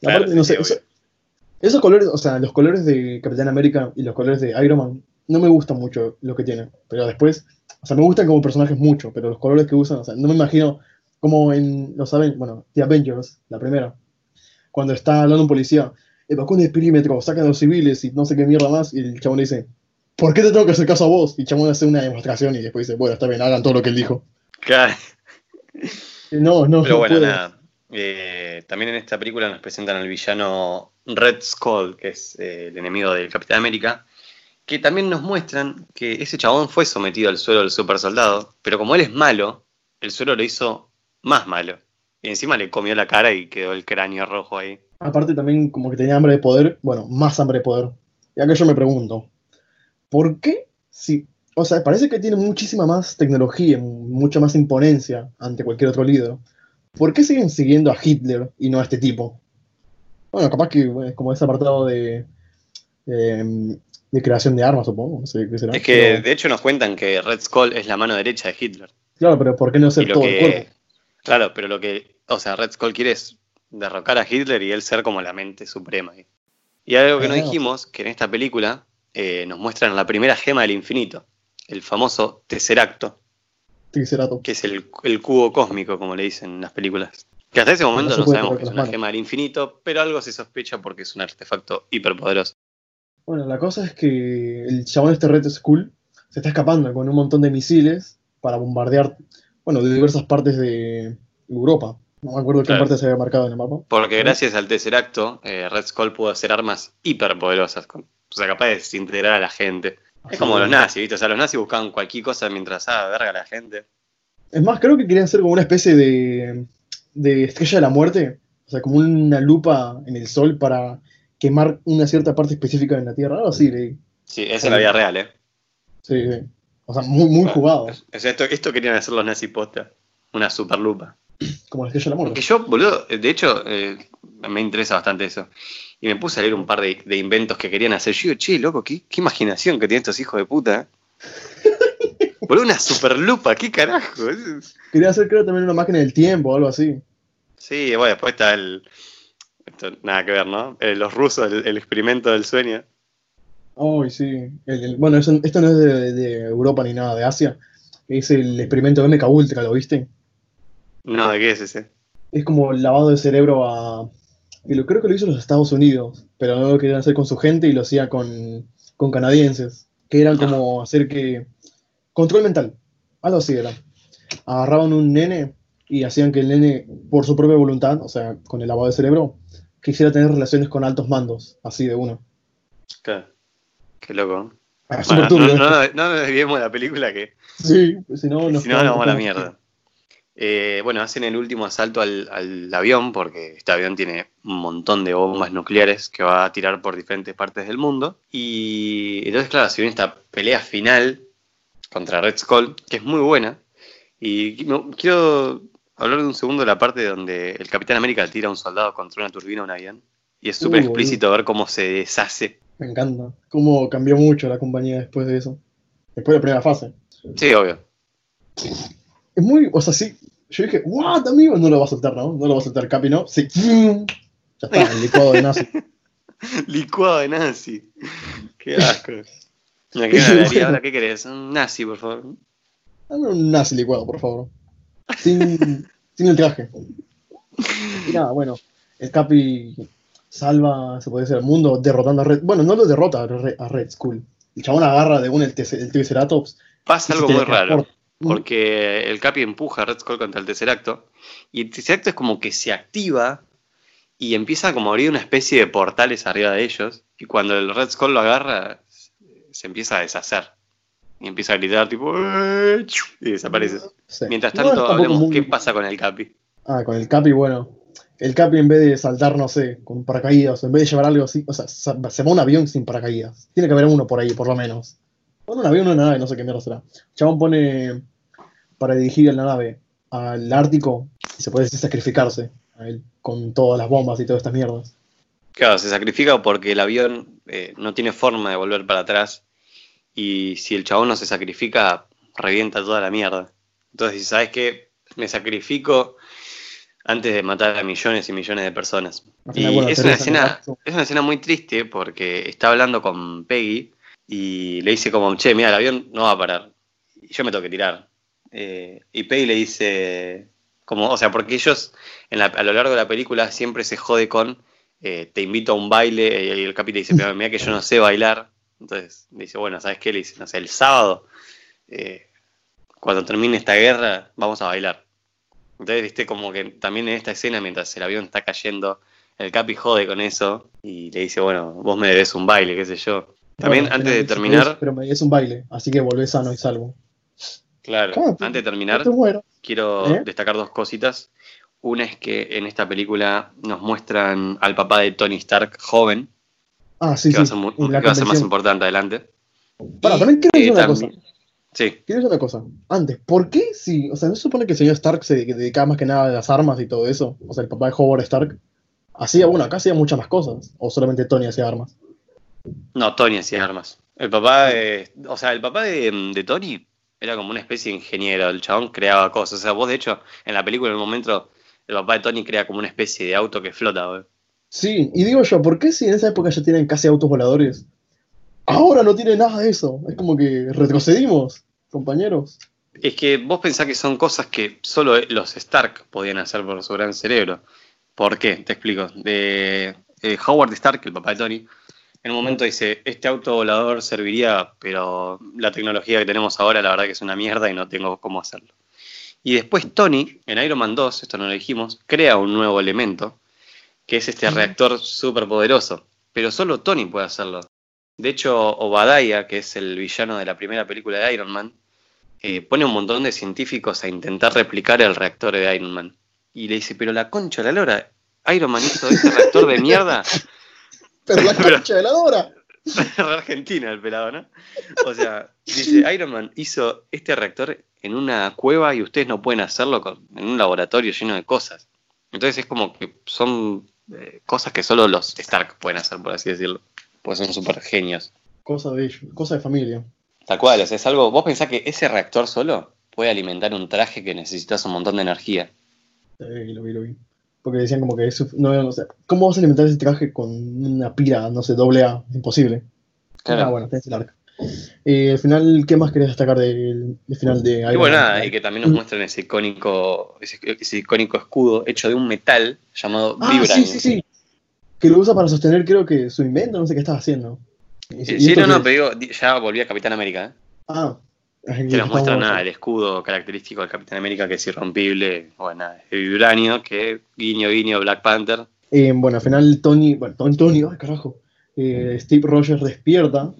Claro, aparte, no sí, sé, eso- esos colores, o sea, los colores de Capitán América y los colores de Iron Man, no me gustan mucho lo que tienen. Pero después, o sea, me gustan como personajes mucho, pero los colores que usan, o sea, no me imagino como en, lo saben, bueno, The Avengers, la primera, cuando está hablando un policía, evacúen el perímetro, sacan a los civiles y no sé qué mierda más, y el chabón le dice, ¿por qué te tengo que hacer caso a vos? Y el chabón hace una demostración y después dice, bueno, está bien, hagan todo lo que él dijo. Claro. No, no, Pero no bueno, puedo. nada. Eh, también en esta película nos presentan al villano Red Skull, que es eh, el enemigo del Capitán América, que también nos muestran que ese chabón fue sometido al suelo del super soldado, pero como él es malo, el suelo lo hizo más malo. Y encima le comió la cara y quedó el cráneo rojo ahí. Aparte también como que tenía hambre de poder, bueno, más hambre de poder. Y acá yo me pregunto, ¿por qué si, o sea, parece que tiene muchísima más tecnología, mucha más imponencia ante cualquier otro líder? ¿Por qué siguen siguiendo a Hitler y no a este tipo? Bueno, capaz que es como ese apartado de, de, de creación de armas, supongo. No sé qué será. Es que Pero- de hecho nos cuentan que Red Skull es la mano derecha de Hitler. claro, pero ¿por qué no lo todo el cuerpo? claro, pero lo que, o sea, Red Skull quiere es derrocar a Hitler y él ser como la mente suprema. Y algo que no Ah. dijimos, que en esta película eh, nos muestran la primera gema del infinito, el famoso Tesseracto, Triceratops. que es el, el cubo cósmico, como le dicen en las películas. Que hasta ese momento No sabemos que es una gema del infinito, pero algo se sospecha porque es un artefacto hiperpoderoso. Bueno, la cosa es que el chabón este Red Skull se está escapando con un montón de misiles para bombardear, bueno, de diversas partes de Europa. No me acuerdo qué Claro. parte se había marcado en el mapa. Porque gracias al Tesseracto, eh, Red Skull pudo hacer armas hiperpoderosas, con- o sea, capaz de desintegrar a la gente. Es como los nazis, ¿viste? O sea, los nazis buscaban cualquier cosa mientras, ah, verga a la gente. Es más, creo que querían hacer como una especie de, de estrella de la muerte, o sea, como una lupa en el sol para quemar una cierta parte específica de la Tierra. Algo así, leí. Sí, eso es la vida real, ¿eh? Sí, sí. O sea, muy, muy jugado, O sea, esto, esto querían hacer los nazis posta. Una superlupa. como la estrella de la muerte. Porque yo, boludo, de hecho, eh, me interesa bastante eso. Y me puse a leer un par de, de inventos que querían hacer. Yo digo, che, loco, qué, qué imaginación que tienen estos hijos de puta. ¿eh?". Boludo, una super lupa, ¿qué carajo? Quería hacer, creo, también una máquina del tiempo o algo así. Sí, bueno, después está el. Esto, nada que ver, ¿no? Eh, los rusos, el, el experimento del sueño. Ay, sí. El- el- bueno, eso- esto no es de, de Europa ni nada, de Asia. Es el experimento de MK Ultra, ¿lo viste? No, ¿de qué es ese? Es como lavado de cerebro a... Y lo, creo que lo hizo los Estados Unidos, pero no lo querían hacer con su gente y lo hacía con, con canadienses, que eran como hacer que... Control mental, algo así era. Agarraban un nene y hacían que el nene, por su propia voluntad, o sea, con el lavado de cerebro, quisiera tener relaciones con altos mandos, así de uno. Claro. Qué loco. Ah, Bueno, no, no, no, no nos desviemos de la película que Sí, si no, nos si no nos vamos a la mierda. Eh, bueno, hacen el último asalto al, al avión, porque este avión tiene un montón de bombas nucleares que va a tirar por diferentes partes del mundo. Y entonces, claro, se viene esta pelea final contra Red Skull, que es muy buena. Y quiero hablar de un segundo de la parte donde el Capitán América tira a un soldado contra una turbina a un avión. Y es súper Uh, explícito ver cómo se deshace. Me encanta. Cómo cambió mucho la compañía después de eso. Después de la primera fase. Sí, obvio. Es muy, o sea, sí. Yo dije, what, amigo, no lo va a soltar, ¿no? No lo va a soltar Capi, ¿no? Sí. Ya está, el licuado de nazi. Licuado de nazi. Qué asco. Mira, ¿qué me daría? Ahora, ¿qué querés? Un nazi, por favor. Dame un nazi licuado, por favor. Sin, sin el traje. Y nada, bueno, el Capi salva, se puede decir, el mundo derrotando a Red. Bueno, no lo derrota a Red, a Red Skull. El chabón agarra de un el, el Triceratops. Pasa algo muy raro. Porque el Capi empuja a Red Skull contra el Tesseracto. Y el Tesseracto es como que se activa y empieza como a abrir una especie de portales arriba de ellos. Y cuando el Red Skull lo agarra, se empieza a deshacer. Y empieza a gritar tipo... "Eh", chu", Y desaparece. Sí. Mientras tanto, hablemos muy- qué pasa con el Capi. Ah, con el Capi, bueno. El Capi en vez de saltar, no sé, con paracaídas, en vez de llevar algo así, o sea, se va un avión sin paracaídas. Tiene que haber uno por ahí, por lo menos. Bueno, un avión, una nave, no sé qué mierda será. El chabón pone para dirigir a la nave al Ártico y se puede sacrificarse a él con todas las bombas y todas estas mierdas. Claro, se sacrifica porque el avión eh, no tiene forma de volver para atrás. Y si el chabón no se sacrifica, revienta toda la mierda. Entonces, ¿sabes qué? Me sacrifico antes de matar a millones y millones de personas. Y es una, escena, es una escena muy triste porque está hablando con Peggy y le dice como, che, mira, el avión no va a parar. Y yo me tengo que tirar. Eh, y Peggy le dice, como, o sea, porque ellos en la- a lo largo de la película siempre se jode con, eh, te invito a un baile y el capitán dice, mira, mira que yo no sé bailar. Entonces dice, bueno, ¿sabes qué? Le dice, no sé, el sábado, eh, cuando termine esta guerra, vamos a bailar. Entonces, viste, como que también en esta escena, mientras el avión está cayendo, el Capi jode con eso y le dice, bueno, vos me debes un baile, qué sé yo. También Bueno, antes de terminar, Pero me es un baile, así que volvés sano y salvo. Claro, antes de terminar, quiero ¿Eh? destacar dos cositas. Una es que en esta película nos muestran al papá de Tony Stark joven, Ah, sí, que, va a sí. ser, la que va a ser más importante adelante. Pará, Y, también quiero decir eh, una también- cosa. Sí, Quiero decir una cosa. Antes, ¿por qué si, o sea, no se supone que el señor Stark se dedicaba más que nada a las armas y todo eso? O sea, el papá de Howard Stark hacía, bueno, acá hacía muchas más cosas. O solamente Tony hacía armas. no, Tony hacía armas. El papá, de- o sea, el papá de, de Tony era como una especie de ingeniero, el chabón creaba cosas. O sea, vos de hecho, en la película en un momento, el papá de Tony crea como una especie de auto que flota, güey. Sí, y digo yo, ¿por qué si en esa época ya tienen casi autos voladores? Ahora no tiene nada de eso. Es como que retrocedimos, compañeros. Es que vos pensás que son cosas que solo los Stark podían hacer por su gran cerebro. ¿Por qué? Te explico. De eh, Howard Stark, el papá de Tony, en un momento dice, este auto volador serviría, pero la tecnología que tenemos ahora la verdad que es una mierda y no tengo cómo hacerlo. Y después Tony, en Iron Man 2, esto no lo dijimos, crea un nuevo elemento, que es este reactor súper poderoso. Pero solo Tony puede hacerlo. De hecho, Obadiah, que es el villano de la primera película de Iron Man, eh, pone un montón de científicos a intentar replicar el reactor de Iron Man. Y le dice, pero la concha de la lora, Iron Man hizo este reactor de mierda. Pero la concha de la Dora. Re Argentina el pelado, ¿no? O sea, dice, Iron Man hizo este reactor en una cueva y ustedes no pueden hacerlo con- en un laboratorio lleno de cosas. Entonces es como que son eh, cosas que solo los Stark pueden hacer, por así decirlo. Pues son súper genios. Cosa de ellos, cosa de familia. Tal cual, o sea, es algo. Vos pensás que ese reactor solo puede alimentar un traje que necesitas un montón de energía. Sí, lo vi, lo vi. Porque decían como que eso. No, no sé. ¿Cómo vas a alimentar ese traje con una pira, no sé, doble A? Imposible. Claro. Ah, bueno, tenés el arca. Eh, al final, ¿qué más querés destacar del, del final de Iron Y bueno, nada, y que también nos muestran ese icónico, ese, ese icónico escudo hecho de un metal llamado Ah, Vibranium. sí, sí, sí. Que lo usa para sostener, creo que su invento, no sé qué estaba haciendo. Y- Sí, y sí, no, no, pero digo, ya volví a Capitán América. ¿eh? Ah, Que nos muestra nada, el escudo característico del Capitán América que es irrompible, bueno, nada, es de vibranio, que guiño, guiño, Black Panther. Eh, bueno, al final Tony, bueno, Tony, carajo, eh, Steve Rogers despierta,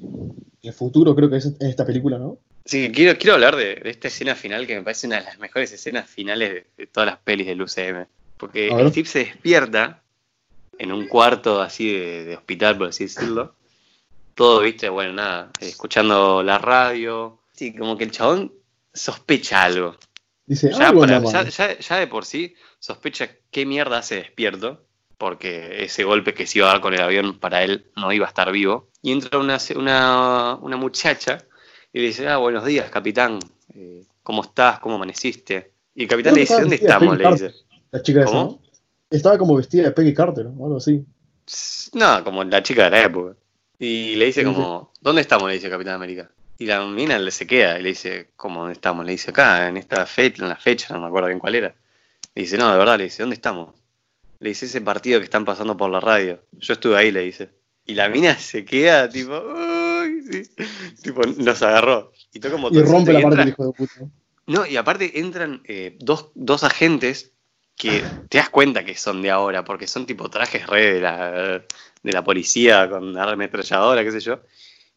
el futuro creo que es en esta película, ¿no? Sí, quiero, quiero hablar de, de esta escena final que me parece una de las mejores escenas finales de, de todas las pelis del UCM. Porque. Steve se despierta en un cuarto así de, de hospital, por así decirlo. Todo, viste, bueno, nada, escuchando la radio. Sí, como que el chabón sospecha algo. Dice, Ya, algo para- ya- ya- ya de por sí sospecha qué mierda hace despierto, porque ese golpe que se iba a dar con el avión para él no iba a estar vivo. Y entra una, una, una muchacha y le dice, ah, buenos días, capitán, Eh, ¿cómo estás? ¿Cómo amaneciste? Y el capitán le dice, ¿dónde estamos? Le dice. La chica esa. ¿no? Estaba como vestida de Peggy Carter, ¿no? Algo así. No, como la chica de la época. Y le dice como, ¿dónde estamos? Le dice Capitán América. Y la mina le se queda y le dice, ¿cómo dónde estamos? Le dice, acá, en esta fecha, en la fecha, no me acuerdo bien cuál era. Le dice, no, de verdad, le dice, ¿dónde estamos? Le dice, ese partido que están pasando por la radio. Yo estuve ahí, le dice. Y la mina se queda, tipo, uy, sí. Tipo, nos agarró. Y toca rompe la parte hijo de puta. no, y aparte entran eh, dos, dos agentes que te das cuenta que son de ahora, porque son tipo trajes re de la, de la policía con arma ametralladora, qué sé yo.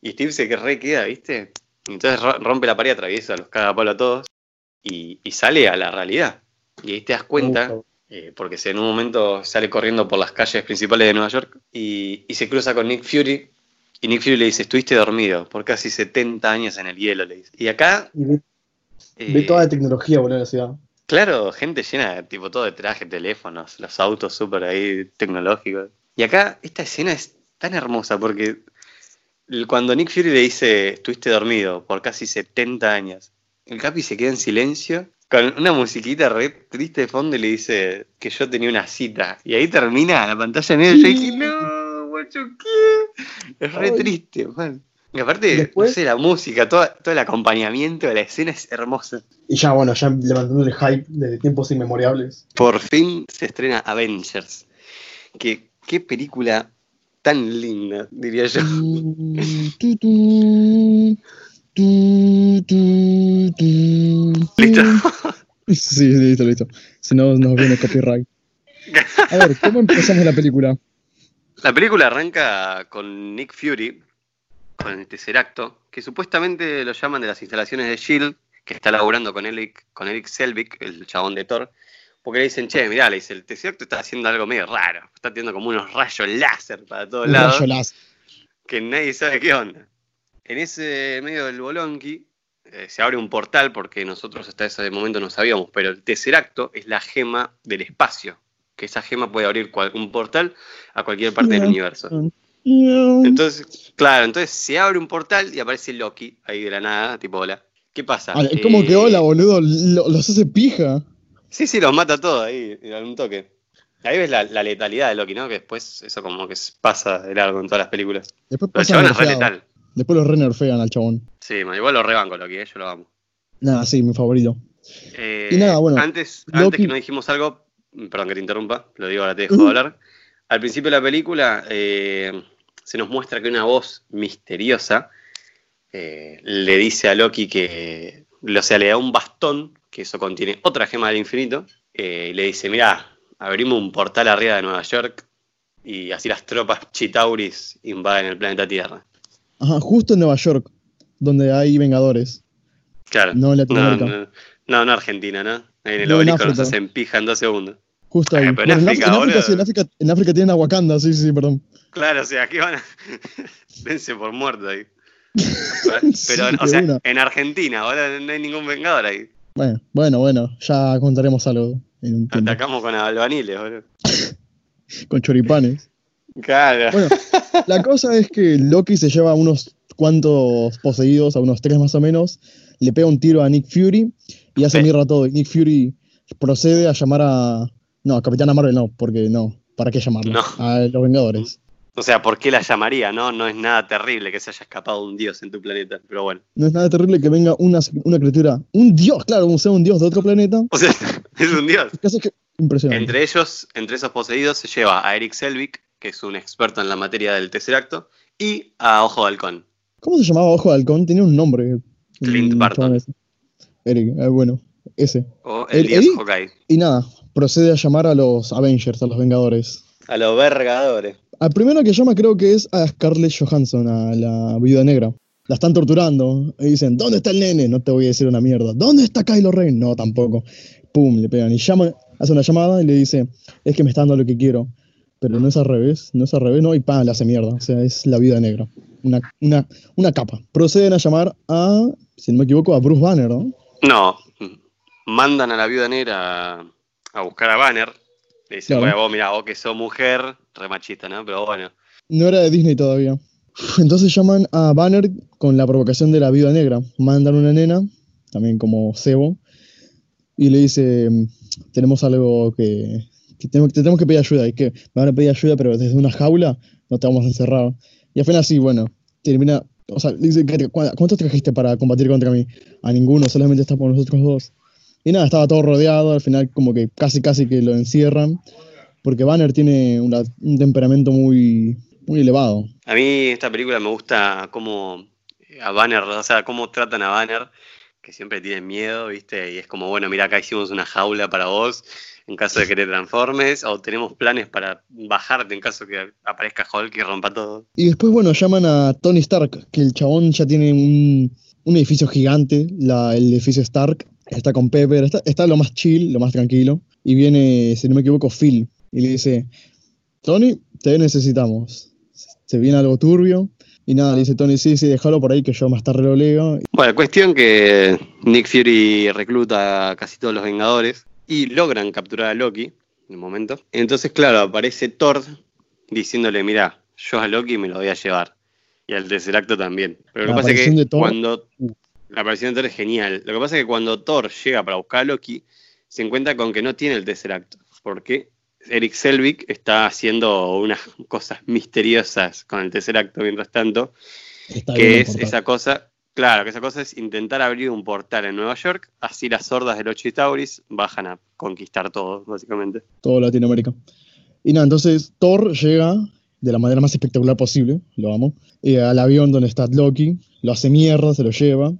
Y Steve se que re queda, ¿viste? Entonces ro- rompe la pared, atraviesa, los caga a palo a todos y, y sale a la realidad. Y ahí te das cuenta, eh, porque se- en un momento sale corriendo por las calles principales de Nueva York y, y se cruza con Nick Fury. Y Nick Fury le dice, estuviste dormido por casi 70 años en el hielo, le dice. Y acá... Y ve, eh, ve toda la tecnología, boludo, la ciudad. Claro, gente llena de tipo todo de traje, teléfonos, los autos súper ahí tecnológicos. Y acá esta escena es tan hermosa porque cuando Nick Fury le dice, estuviste dormido por casi 70 años, el Capi se queda en silencio con una musiquita re triste de fondo y le dice que yo tenía una cita. Y ahí termina la pantalla negra yo dije, no, guacho, ¿qué? Es re Ay. triste, man. Y aparte, después- no sé, la música, todo, todo el acompañamiento de la escena es hermosa. Y ya, bueno, ya levantando el hype de tiempos inmemorables. Por fin se estrena Avengers. Que, qué película tan linda, diría yo. Tu. ¿Listo? Sí, sí, listo, listo. Si no, nos viene copyright. A ver, ¿cómo empezamos la película? La película arranca con Nick Fury, con el tercer acto, que supuestamente lo llaman de las instalaciones de S.H.I.E.L.D., que está laburando con Eric, con Eric Selvig, el chabón de Thor, porque le dicen, che, mirá, le dice, el tercer acto está haciendo algo medio raro, está teniendo como unos rayos láser para todos Un lados. rayo láser. que nadie sabe qué onda. En ese medio del bolonqui eh, se abre un portal porque nosotros hasta ese momento no sabíamos, pero el tercer acto es la gema del espacio, que esa gema puede abrir cual- un portal a cualquier parte del universo. Entonces, Entonces, claro, entonces se abre un portal y aparece Loki ahí de la nada, tipo, hola. ¿Qué pasa? es como Eh, que hola, boludo, lo- los hace pija. Sí, sí, los mata todos ahí, en un toque. Ahí ves la, la letalidad de Loki, ¿no? Que después eso como que pasa de largo en todas las películas. Después Pero el chabón es re letal. Después lo re nerfean al chabón. Sí, man, igual lo rebanco Loki, eh, yo lo amo. Nada, sí, mi favorito. Eh, Y nada, bueno, Antes, Loki- antes que no dijimos algo, perdón que te interrumpa, lo digo ahora te dejo Ujú. hablar. Al principio de la película eh, se nos muestra que una voz misteriosa le dice a Loki que, o sea, le da un bastón, que eso contiene otra gema del infinito, eh, y le dice, mirá, abrimos un portal arriba de Nueva York y así las tropas Chitauris invaden el planeta Tierra. Ajá, justo en Nueva York, donde hay Vengadores. Claro. No en No, Latinoamérica. no, no, no Argentina, ¿no? Ahí en el No, en obelisco nos hacen pija en dos segundos. Justo ahí. Pero en África, en, boludo. sí, en África, en África tienen a Wakanda, sí, sí, perdón. Claro, o sea, aquí van a. Dense por muerto ahí. Sí, Pero, o sea, una. en Argentina, ahora no hay ningún vengador ahí. Bueno, bueno, bueno, ya contaremos algo en un. Atacamos con albaniles, boludo. Con choripanes. Claro. Bueno, la cosa es que Loki se lleva unos cuantos poseídos, a unos tres más o menos, le pega un tiro a Nick Fury y hace Sí. mierda todo. Y Nick Fury procede a llamar a. No, a Capitana Marvel no, porque no. ¿Para qué llamarlo? No. A los Vengadores. O sea, ¿por qué la llamaría? No, no es nada terrible que se haya escapado un dios en tu planeta, pero bueno. No es nada terrible que venga una, una criatura, un dios, claro, como sea un dios de otro planeta. O sea, es un dios. Casi que impresionante. Entre ellos, entre esos poseídos, se lleva a Eric Selvig, que es un experto en la materia del Tesseracto, y a Ojo de Halcón. ¿Cómo se llamaba Ojo de Halcón? Tenía un nombre. Clint Mm, Barton. Eric, eh, bueno, ese. O el ¿El dios? Hawkeye. Y nada, procede a llamar a los Avengers, a los Vengadores. A los vergadores. Al primero que llama creo que es a Scarlett Johansson, a la viuda negra. La están torturando y dicen, ¿dónde está el nene? No te voy a decir una mierda. ¿Dónde está Kylo Ren? No, tampoco. Pum, le pegan y llama, hace una llamada y le dice, es que me está dando lo que quiero. Pero no es al revés, no es al revés, no, y pam, le hace mierda. O sea, es la viuda negra. Una, una, una capa. Proceden a llamar a, si no me equivoco, a Bruce Banner, ¿no? No, mandan a la viuda negra a, a buscar a Banner. Le dicen, Claro. bueno, vos mirá, vos que sos mujer, re machista, ¿no? Pero bueno. No era de Disney todavía. Entonces llaman a Banner con la provocación de la viuda negra. Mandan una nena, también como cebo, y le dice, tenemos algo que, que tenemos, te tenemos que pedir ayuda. Y que me van a pedir ayuda, pero desde una jaula no te vamos a encerrar. Y al final así, bueno, termina, o sea, le dice, "¿Qué- cu- ¿cuántos trajiste para combatir contra mí? A ninguno, solamente está por nosotros dos. Y nada, estaba todo rodeado, al final como que casi casi que lo encierran, porque Banner tiene una- un temperamento muy, muy elevado. A mí esta película me gusta cómo a Banner, o sea, cómo tratan a Banner, que siempre tienen miedo, ¿viste? Y es como, bueno, mira, acá hicimos una jaula para vos en caso de que te transformes, o tenemos planes para bajarte en caso que aparezca Hulk y rompa todo. Y después, bueno, llaman a Tony Stark, que el chabón ya tiene un, un edificio gigante, la- el edificio Stark, está con Pepper, está, está lo más chill, lo más tranquilo, y viene, si no me equivoco, Phil, y le dice, Tony, te necesitamos. Se viene algo turbio, y nada, le dice Tony, sí, sí, déjalo por ahí que yo más tarde lo leo. Bueno, cuestión que Nick Fury recluta a casi todos los Vengadores y logran capturar a Loki en el momento. Entonces, claro, aparece Thor diciéndole, mira, yo a Loki me lo voy a llevar. Y al tercer acto también. Pero lo que pasa es que Thor. cuando... Uh. La aparición de Thor es genial. Lo que pasa es que cuando Thor llega para buscar a Loki, se encuentra con que no tiene el tercer acto. Porque Eric Selvig está haciendo unas cosas misteriosas con el tercer acto mientras tanto Está que es esa cosa, claro, que esa cosa es intentar abrir un portal en Nueva York, así las hordas de los Chitauris bajan a conquistar todo, básicamente. todo Latinoamérica. Y nada, entonces Thor llega de la manera más espectacular posible, lo amo, eh, al avión donde está Loki, lo hace mierda, se lo lleva.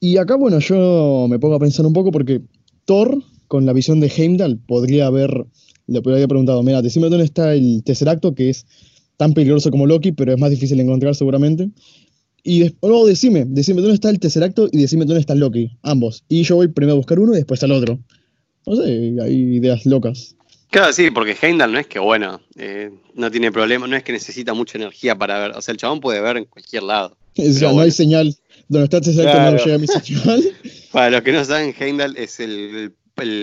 Y acá, bueno, yo me pongo a pensar un poco porque Thor, con la visión de Heimdall, podría haber, le podría haber preguntado, mira, decime dónde está el Tesseracto, que es tan peligroso como Loki, pero es más difícil de encontrar seguramente. Y después, no, decime, decime dónde está el Tesseracto y decime dónde está Loki, ambos. Y yo voy primero a buscar uno y después al otro. No sé, hay ideas locas. Claro, sí, porque Heimdall no es que, bueno, eh, no tiene problema, no es que necesita mucha energía para ver, o sea, el chabón puede ver en cualquier lado. O sea, no bueno. hay señal. Donde está el Tesseracto Claro. no llega mi señal. Para los que no saben, Heimdall es el, el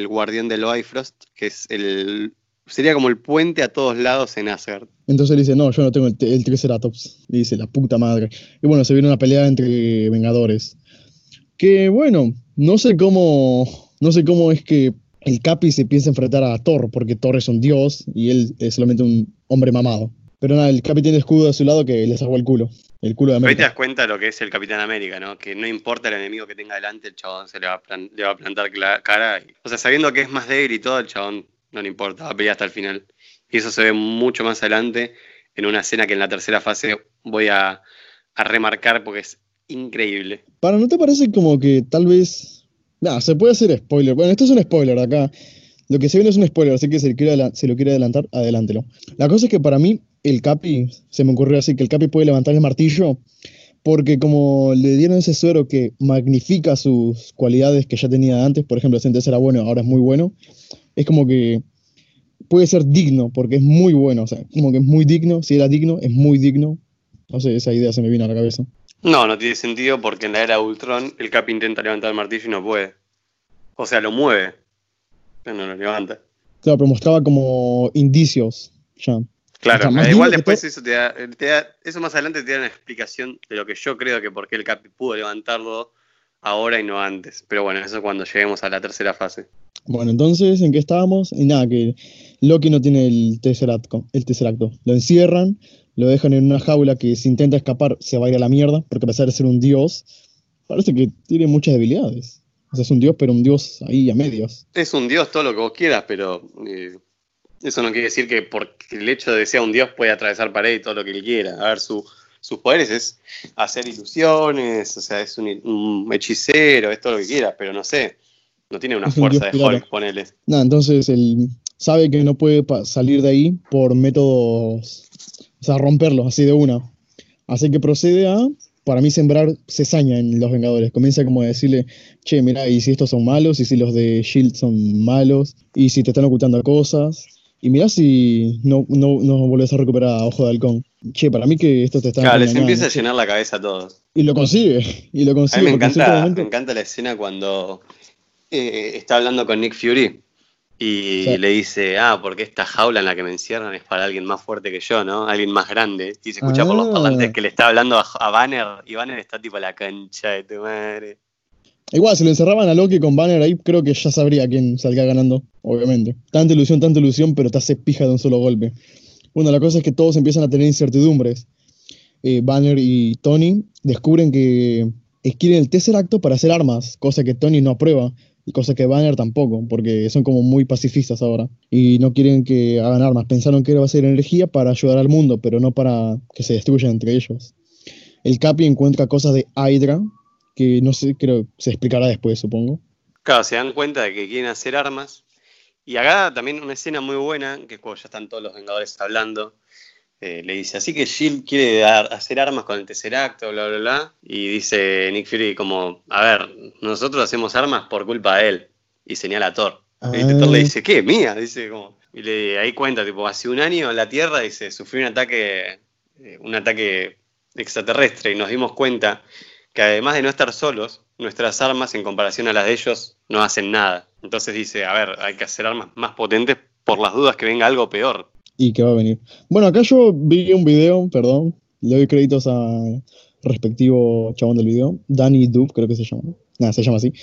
guardián del Bifrost, que es el... Sería como el puente a todos lados en Asgard. Entonces le dice, no, yo no tengo el, el Triceratops. Dice, la puta madre. Y bueno, se viene una pelea entre Vengadores. Que bueno, no sé cómo. No sé cómo es que el Capi se piensa enfrentar a Thor, porque Thor es un dios y él es solamente un hombre mamado. Pero nada, el Capi tiene escudo a su lado que le sacó el culo. El culo de Ahí te América. das cuenta lo que es el Capitán América, ¿no? Que no importa el enemigo que tenga delante, el chabón se le va a, plan- le va a plantar la cara. y- o sea, sabiendo que es más débil y todo, el chabón no le importa, va a pelear hasta el final. Y eso se ve mucho más adelante en una escena que en la tercera fase voy a, a remarcar porque es increíble. Para, ¿no te parece como que tal vez. Nada, se puede hacer spoiler. Bueno, esto es un spoiler acá. Lo que se viene es un spoiler, así que si, quiere si lo quiere adelantar, adelántelo. La cosa es que para mí, el Capi, se me ocurrió así, que el Capi puede levantar el martillo, porque como le dieron ese suero que magnifica sus cualidades que ya tenía antes, por ejemplo, si antes era bueno, ahora es muy bueno, es como que puede ser digno, porque es muy bueno, o sea, como que es muy digno, si era digno, es muy digno. No sé, esa idea se me vino a la cabeza. No, no tiene sentido porque en la era Ultron el Cap intenta levantar el martillo y no puede. O sea, lo mueve, no lo levanta. Claro, pero mostraba como indicios ya. Claro, eh, igual después eso te da, te da- eso más adelante te da una explicación de lo que yo creo que por qué el Capi pudo levantarlo ahora y no antes. Pero bueno, eso cuando lleguemos a la tercera fase. Bueno, entonces, ¿en qué estábamos? Y nada, que Loki no tiene el Tesseracto, el Tesseracto. Lo encierran, lo dejan en una jaula que si intenta escapar se va a ir a la mierda, porque a pesar de ser un dios, parece que tiene muchas debilidades. O sea, es un dios, pero un dios ahí a medias. Es un dios todo lo que vos quieras, pero eh, eso no quiere decir que porque el hecho de que sea un dios puede atravesar pared y todo lo que él quiera. A ver, su, sus poderes es hacer ilusiones, o sea, es un, un hechicero, es todo lo que quiera, pero no sé, no tiene una Es fuerza de. Hulk, ponele. Nada, entonces él sabe que no puede salir de ahí por métodos, o sea, romperlos así de una. Así que procede a, para mí, sembrar cesaña en los Vengadores. Comienza como a decirle, che, mira, y si estos son malos, y si los de Shield son malos, y si te están ocultando cosas, y mira si no, no, no volvés a recuperar a Ojo de Halcón. Che, para mí que esto te está Claro, les empieza a llenar la cabeza a todos. Y lo consigue, y lo A mí me encanta, me encanta la escena cuando eh, está hablando con Nick Fury y Sí. le dice, ah, porque esta jaula en la que me encierran es para alguien más fuerte que yo, ¿no? Alguien más grande. Y se escucha por los Ah. parlantes que le está hablando a, a Banner y Banner está tipo la cancha de tu madre. Igual, si lo encerraban a Loki con Banner ahí, creo que ya sabría quién salga ganando, obviamente. Tanta ilusión, tanta ilusión, pero te hace pija de un solo golpe. Bueno, la cosa es que todos empiezan a tener incertidumbres. Eh, Banner y Tony descubren que quieren el tercer acto para hacer armas, cosa que Tony no aprueba, cosa que Banner tampoco, porque son como muy pacifistas ahora. Y no quieren que hagan armas. Pensaron que era va a ser energía para ayudar al mundo, pero no para que se destruyan entre ellos. El Capi encuentra cosas de Hydra, que no sé, creo se explicará después, supongo. Claro, se dan cuenta de que quieren hacer armas. Y acá también una escena muy buena, que es cuando ya están todos los Vengadores hablando. Eh, le dice, así que Shield quiere dar- hacer armas con el tercer acto, bla, bla, bla. Y dice Nick Fury como, a ver, nosotros hacemos armas por culpa de él. Y señala a Thor. Y Ah. Thor le dice, ¿qué? ¿Mía? Dice como. Y le, ahí cuenta, tipo, hace un año en la Tierra, dice, sufrí un ataque, eh, un ataque extraterrestre y nos dimos cuenta que además de no estar solos, nuestras armas en comparación a las de ellos no hacen nada. Entonces dice, a ver, hay que hacer armas más potentes por las dudas que venga algo peor. Y que va a venir. Bueno, acá yo vi un video, perdón, le doy créditos al respectivo chabón del video, Danny Dub, creo que se llama. Nada, se llama así.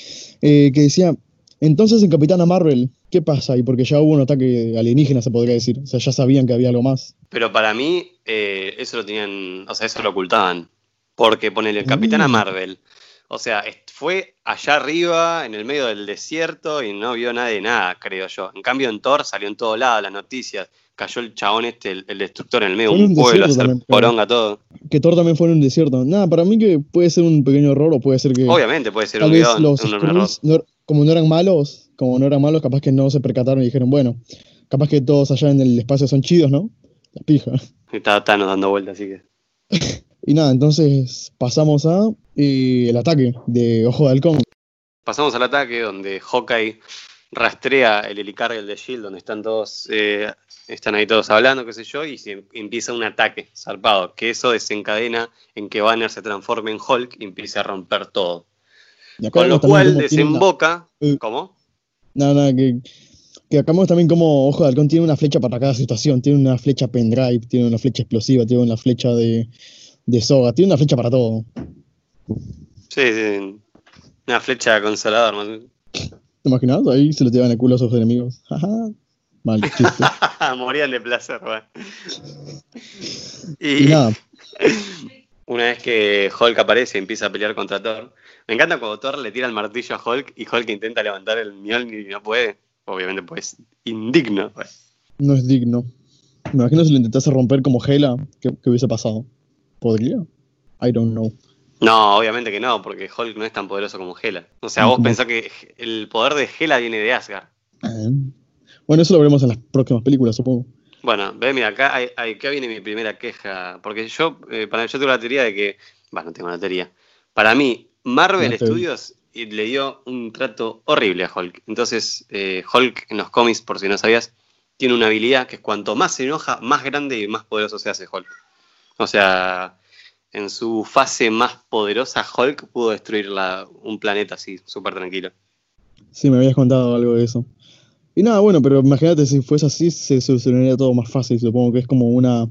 eh, que decía, entonces en Capitana Marvel, ¿qué pasa ahí? Porque ya hubo un ataque alienígena, se podría decir. O sea, ya sabían que había algo más. Pero para mí, eh, eso lo tenían, o sea, eso lo ocultaban. Porque ponele el Capitana Mm. Marvel. O sea, fue allá arriba, en el medio del desierto, y no vio nada de nada, creo yo. En cambio, en Thor salió en todos lados las noticias. Cayó el chabón este, el, el destructor en el medio de un un pueblo, a hacer poronga todo. Que Thor también fue en un desierto. Nada, para mí que puede ser un pequeño error o puede ser que Obviamente puede ser un guion, los un, error. no- como no eran malos, como no eran malos, capaz que no se percataron y dijeron, bueno, capaz que todos allá en el espacio son chidos, ¿no? La pija. Estaba Thanos dando vueltas, así que. Y nada, entonces pasamos a eh, el ataque de Ojo de Halcón. Pasamos al ataque donde Hawkeye rastrea el helicarrier de Shield, donde están todos, eh, están ahí todos hablando, qué sé yo, y se empieza un ataque zarpado, que eso desencadena en que Banner se transforme en Hulk y empiece a romper todo. Y Con lo cual una- desemboca. ¿Cómo? Nada, nada, que, que acá vemos también como Ojo de Halcón tiene una flecha para cada situación. Tiene una flecha pendrive, tiene una flecha explosiva, tiene una flecha de, de soga, tiene una flecha para todo. Sí, sí. Una flecha consolador. más- ¿Te imaginas? Ahí se le tiran el culo a sus enemigos. Ajá. Mal chiste. Morían de placer, y Y, nada, Una vez que Hulk aparece y empieza a pelear contra Thor, me encanta cuando Thor le tira el martillo a Hulk y Hulk intenta levantar el Mjolnir y no puede. Obviamente, pues, indigno. no es digno. Me imagino si lo intentase romper como Hela, ¿qué, qué hubiese pasado? ¿Podría? I don't know. No, obviamente que no, porque Hulk no es tan poderoso como Hela. O sea, vos pensás que el poder de Hela viene de Asgard. Ah. Bueno, eso lo veremos en las próximas películas, supongo. Bueno, ve, mira, acá, hay, acá viene mi primera queja. Porque yo, eh, para, yo tengo la teoría de que. Bueno, no tengo la teoría. Para mí, Marvel No Studios le dio un trato horrible a Hulk. Entonces, eh, Hulk en los cómics, por si no sabías, tiene una habilidad que es cuanto más se enoja, más grande y más poderoso se hace Hulk. O sea, en su fase más poderosa, Hulk pudo destruir la- un planeta así, súper tranquilo. Sí, me habías contado algo de eso. Y nada, bueno, pero imagínate si fuese así, se solucionaría todo más fácil. Supongo que es como una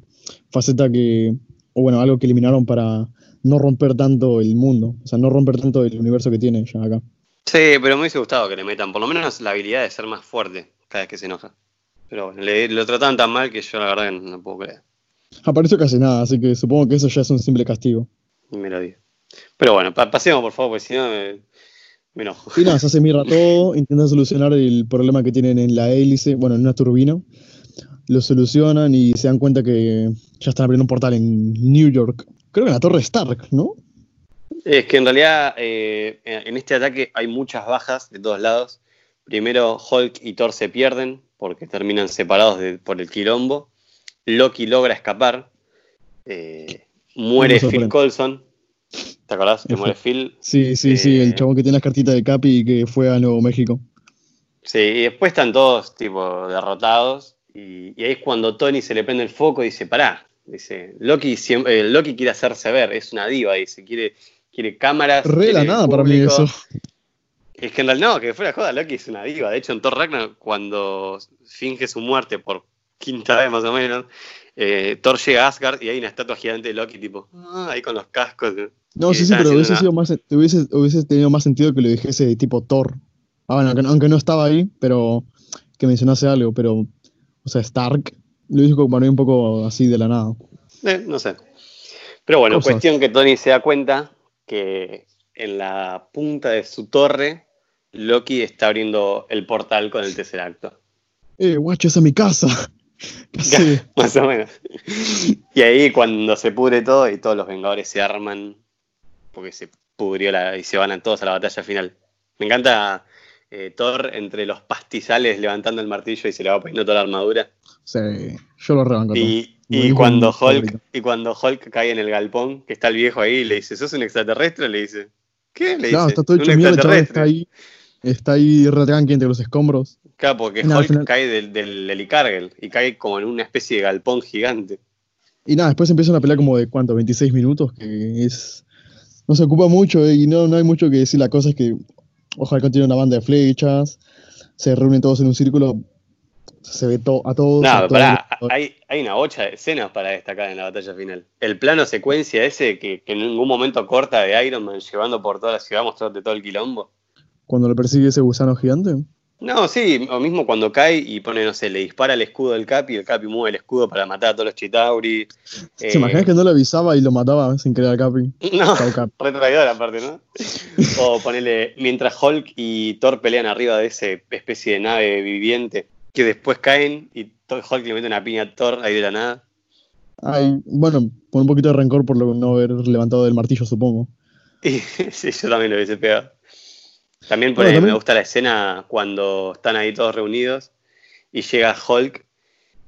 faceta que, o bueno, algo que eliminaron para no romper tanto el mundo, o sea, no romper tanto el universo que tiene ya acá. Sí, pero me hubiese gustado que le metan por lo menos la habilidad de ser más fuerte cada vez que se enoja. Pero bueno, le, lo tratan tan mal que yo la verdad no puedo creer. Apareció casi nada, así que supongo que eso ya es un simple castigo. Me lo digo. Pero bueno, pasemos por favor, porque si no me, me enojo. Y nada, se hace mierda todo, intentan solucionar el problema que tienen en la hélice, bueno, en una turbina. Lo solucionan y se dan cuenta que ya están abriendo un portal en New York. Creo que en la Torre Stark, ¿no? Es que en realidad eh, en este ataque hay muchas bajas de todos lados. Primero Hulk y Thor se pierden porque terminan separados de- por el quilombo. Loki logra escapar. Eh, muere Phil. Coulson. ¿Te acordás que muere Phil? Sí, sí, sí, Eh, el chabón que tiene las cartitas de Capi y que fue a Nuevo México. Sí, y después están todos tipo derrotados. Y, y ahí es cuando Tony se le prende el foco y dice, pará. Dice, Loki, siempre, eh, Loki quiere hacerse ver, es una diva, dice, quiere, quiere cámaras. Re la quiere nada para mí público. eso. Es que en realidad no, que fuera joda, Loki es una diva. De hecho, en Thor Ragnarok, cuando finge su muerte por quinta vez más o menos, eh, Thor llega a Asgard y hay una estatua gigante de Loki, tipo, ah, ahí con los cascos. No, sí, sí, están pero hubiese, una- sido más, hubiese, hubiese tenido más sentido que lo dijese tipo Thor. Ah, bueno, aunque no, aunque no estaba ahí, pero que mencionase algo, pero, o sea, Stark, lo hizo como para mí un poco así de la nada. Eh, no sé. Pero bueno, Cosas. cuestión que Tony se da cuenta que en la punta de su torre, Loki está abriendo el portal con el tercer acto. Eh, guacho, esa es mi casa. ¿Qué hace? Más o menos. Y ahí cuando se pudre todo y todos los Vengadores se arman, porque se pudrió la, y se van a todos a la batalla final. Me encanta eh, Thor entre los pastizales levantando el martillo y se le va poniendo toda la armadura. Sí, yo lo rebanco. Y, y cuando Hulk, favorito. y cuando Hulk cae en el galpón, que está el viejo ahí, le dice, ¿sos un extraterrestre? Le dice, ¿qué? Le Claro, dice, está todo "Un hecho mierda, el chaval extraterrestre". está ahí, está ahí retranqui entre los escombros. Claro, porque No, Hulk final- cae del, del helicargel y cae como en una especie de galpón gigante. Y nada, después empieza una pelea como de cuánto, 26 minutos, que es. No se ocupa mucho y no, no hay mucho que decir. La cosa es que ojalá tiene una banda de flechas, se reúnen todos en un círculo, se ve to- a todos. No, a todos- pará, hay, hay una bocha de escenas para destacar en la batalla final. El plano secuencia ese que, que en ningún momento corta de Iron Man llevando por toda la ciudad mostrándote todo el quilombo. Cuando lo persigue ese gusano gigante. No, sí, o mismo cuando cae y pone, no sé, le dispara el escudo del Capi y el Capi mueve el escudo para matar a todos los Chitauri. ¿Se Eh, imaginas que no le avisaba y lo mataba sin querer al Capi? No, Chau, Capi. re traidor aparte, ¿no? O ponerle, mientras Hulk y Thor pelean arriba de esa especie de nave viviente, que después caen y Hulk le mete una piña a Thor ahí de la nada. Ay, bueno, con un poquito de rencor por no haber levantado del martillo, supongo. Sí, yo también lo hubiese pegado. También, por Bueno, ahí también- me gusta la escena cuando están ahí todos reunidos y llega Hulk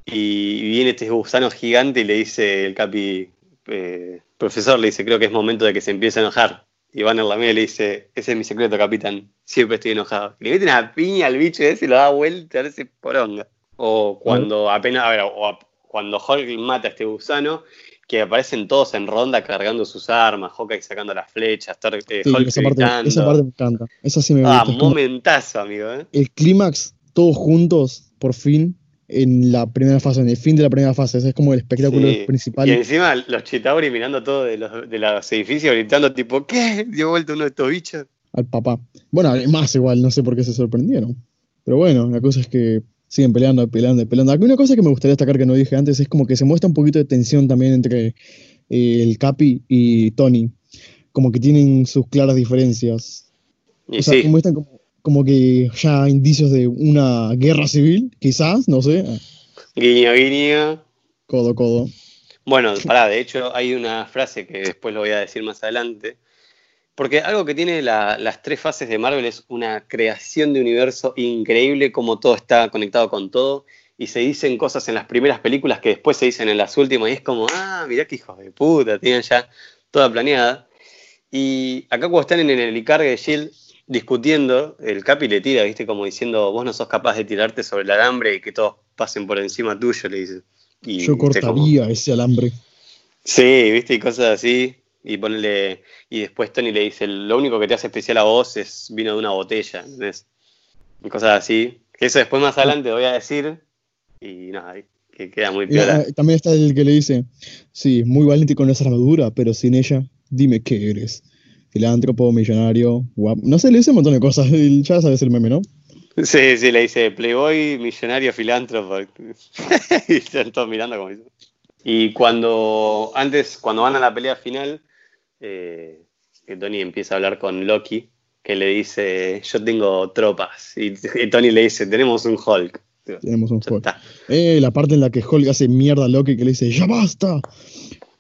y viene este gusano gigante y le dice el capi, eh, profesor, le dice, creo que es momento de que se empiece a enojar. Y Banner la mira y le dice, ese es mi secreto, capitán, siempre estoy enojado. Le mete una piña al bicho ese y lo da vuelta, ese poronga. O cuando apenas, a ver, o a- cuando Hulk mata a este gusano, que aparecen todos en ronda cargando sus armas, Hawkeye sacando las flechas, eh, Sí, Hulk esa parte, gritando. esa parte me encanta. Esa sí me Ah, gusta. Momentazo, amigo, ¿eh? el clímax, todos juntos, por fin, en la primera fase, en el fin de la primera fase. Ese es como el espectáculo Sí. principal. Y encima los Chitauri mirando todo de los, de los edificios gritando tipo, ¿qué? Dio vuelta uno de estos bichos. al papá. Bueno, más igual, no sé por qué se sorprendieron. Pero bueno, la cosa es que siguen peleando, peleando, peleando. Aquí una cosa que me gustaría destacar que no dije antes es como que se muestra un poquito de tensión también entre eh, el Capi y Tony. Como que tienen sus claras diferencias. Y o sea, sí, muestran como, como que ya indicios de una guerra civil, quizás, no sé. guiño, guiño. Codo, codo. Bueno, pará, de hecho hay una frase que después lo voy a decir más adelante. Porque algo que tiene la- las tres fases de Marvel es una creación de universo increíble, como todo está conectado con todo. Y se dicen cosas en las primeras películas que después se dicen en las últimas. Y es como, ah, mirá qué hijos de puta, tienen ya toda planeada. Y acá cuando están en el helicargue de Shield discutiendo, el Capi le tira, viste, como diciendo, vos no sos capaz de tirarte sobre el alambre y que todos pasen por encima tuyo, le dice. Y Yo como- cortaría ese alambre. Sí, viste, y cosas así. Y. Y después Tony le dice: Lo único que te hace especial a vos es vino de una botella, ¿entendés? Y cosas así. Eso después más adelante voy a decir. Y nada, que queda muy Y, piola. ah, también está el que le dice, sí, muy valiente con esa armadura, pero sin ella, dime qué eres. Filántropo, millonario, guapo. No sé, le dice un montón de cosas. y Ya sabes el meme, ¿no? Sí, sí, le dice Playboy, millonario, filántropo. y están todos mirando como. Y cuando, antes, cuando van a la pelea final, eh, que Tony empieza a hablar con Loki, que le dice, yo tengo tropas. Y, y Tony le dice, tenemos un Hulk. Tenemos un Hulk. Eh, la parte en la que Hulk hace mierda a Loki que le dice, ¡ya basta!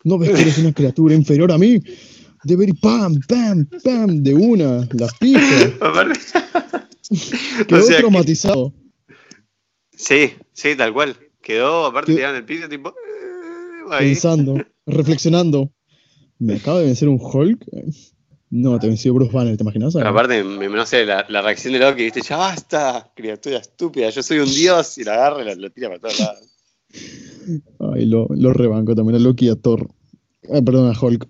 ¿No ves que eres una criatura inferior a mí? Debería pam, pam, pam, de una, la pija. Aparte- Quedó O sea que- traumatizado. Sí, sí, tal cual. Quedó, aparte, en el piso, tipo. eh, ahí. pensando, reflexionando. ¿Me acaba de vencer un Hulk? No, te venció Bruce Banner, ¿te imaginas? Pero aparte, me- no sé, la, la reacción de Loki, viste, ya basta, criatura estúpida, yo soy un dios, y la agarra y la- lo tira para todos lados. Ay, lo, lo rebanco también a Loki y a Thor. Ah, perdón, a Hulk.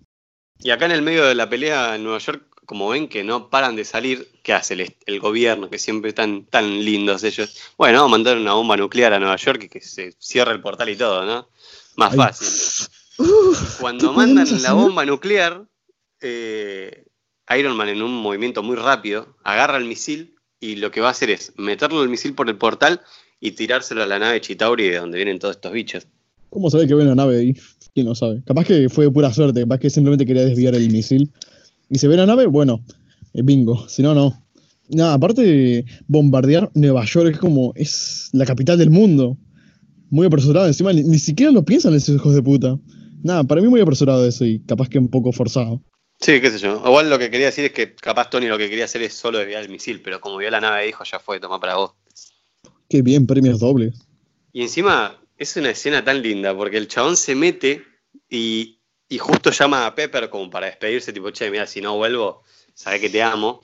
Y acá en el medio de la pelea en Nueva York, como ven que no paran de salir, ¿qué hace el, el gobierno? Que siempre están tan lindos ellos. Bueno, vamos a mandar una bomba nuclear a Nueva York y que se cierre el portal y todo, ¿no? Más Ay. fácil. Cuando ¿qué mandan la bomba nuclear, eh, Iron Man en un movimiento muy rápido agarra el misil y lo que va a hacer es meterlo el misil por el portal y tirárselo a la nave Chitauri de donde vienen todos estos bichos. ¿Cómo sabe que ve una nave ahí? ¿Quién lo sabe? Capaz que fue de pura suerte, capaz que simplemente quería desviar el misil. Y se ve la nave, bueno, eh, bingo, si no, no. Nada, aparte de bombardear Nueva York es como, es la capital del mundo. Muy apresurado, encima ni, ni siquiera lo piensan esos hijos de puta. Nada, para mí muy apresurado eso y capaz que un poco forzado. Sí, qué sé yo. Igual lo que quería decir es que capaz Tony lo que quería hacer es solo desviar el misil, pero como vio la nave dijo, ya fue, toma para vos. Qué bien, premios dobles. Y encima es una escena tan linda porque el chabón se mete y, y justo llama a Pepper como para despedirse, tipo, che, mira, si no vuelvo, sabe que te amo.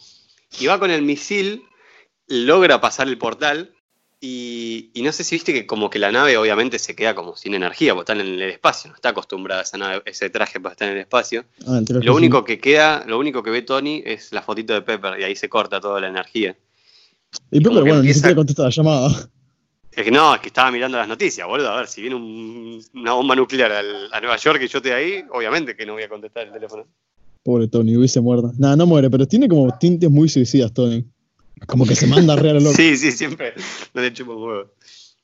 Y va con el misil, logra pasar el portal y, y no sé si viste que como que la nave obviamente se queda como sin energía, porque está en el espacio, no está acostumbrada a esa nave, ese traje para estar en el espacio. Ah, Lo sí. único que queda, lo único que ve Tony es la fotito de Pepper y ahí se corta toda la energía. Y Pepper, bueno, ni empieza- siquiera contesta la llamada. Es que no, es que estaba mirando las noticias, boludo. A ver, si viene un- una bomba nuclear al- a Nueva York y yo estoy ahí, obviamente que no voy a contestar el teléfono. Pobre Tony, hubiese muerto. Nada, no muere, pero tiene como tintes muy suicidas, Tony. Como que se manda real al loco. Sí, sí, siempre no le chupo huevo.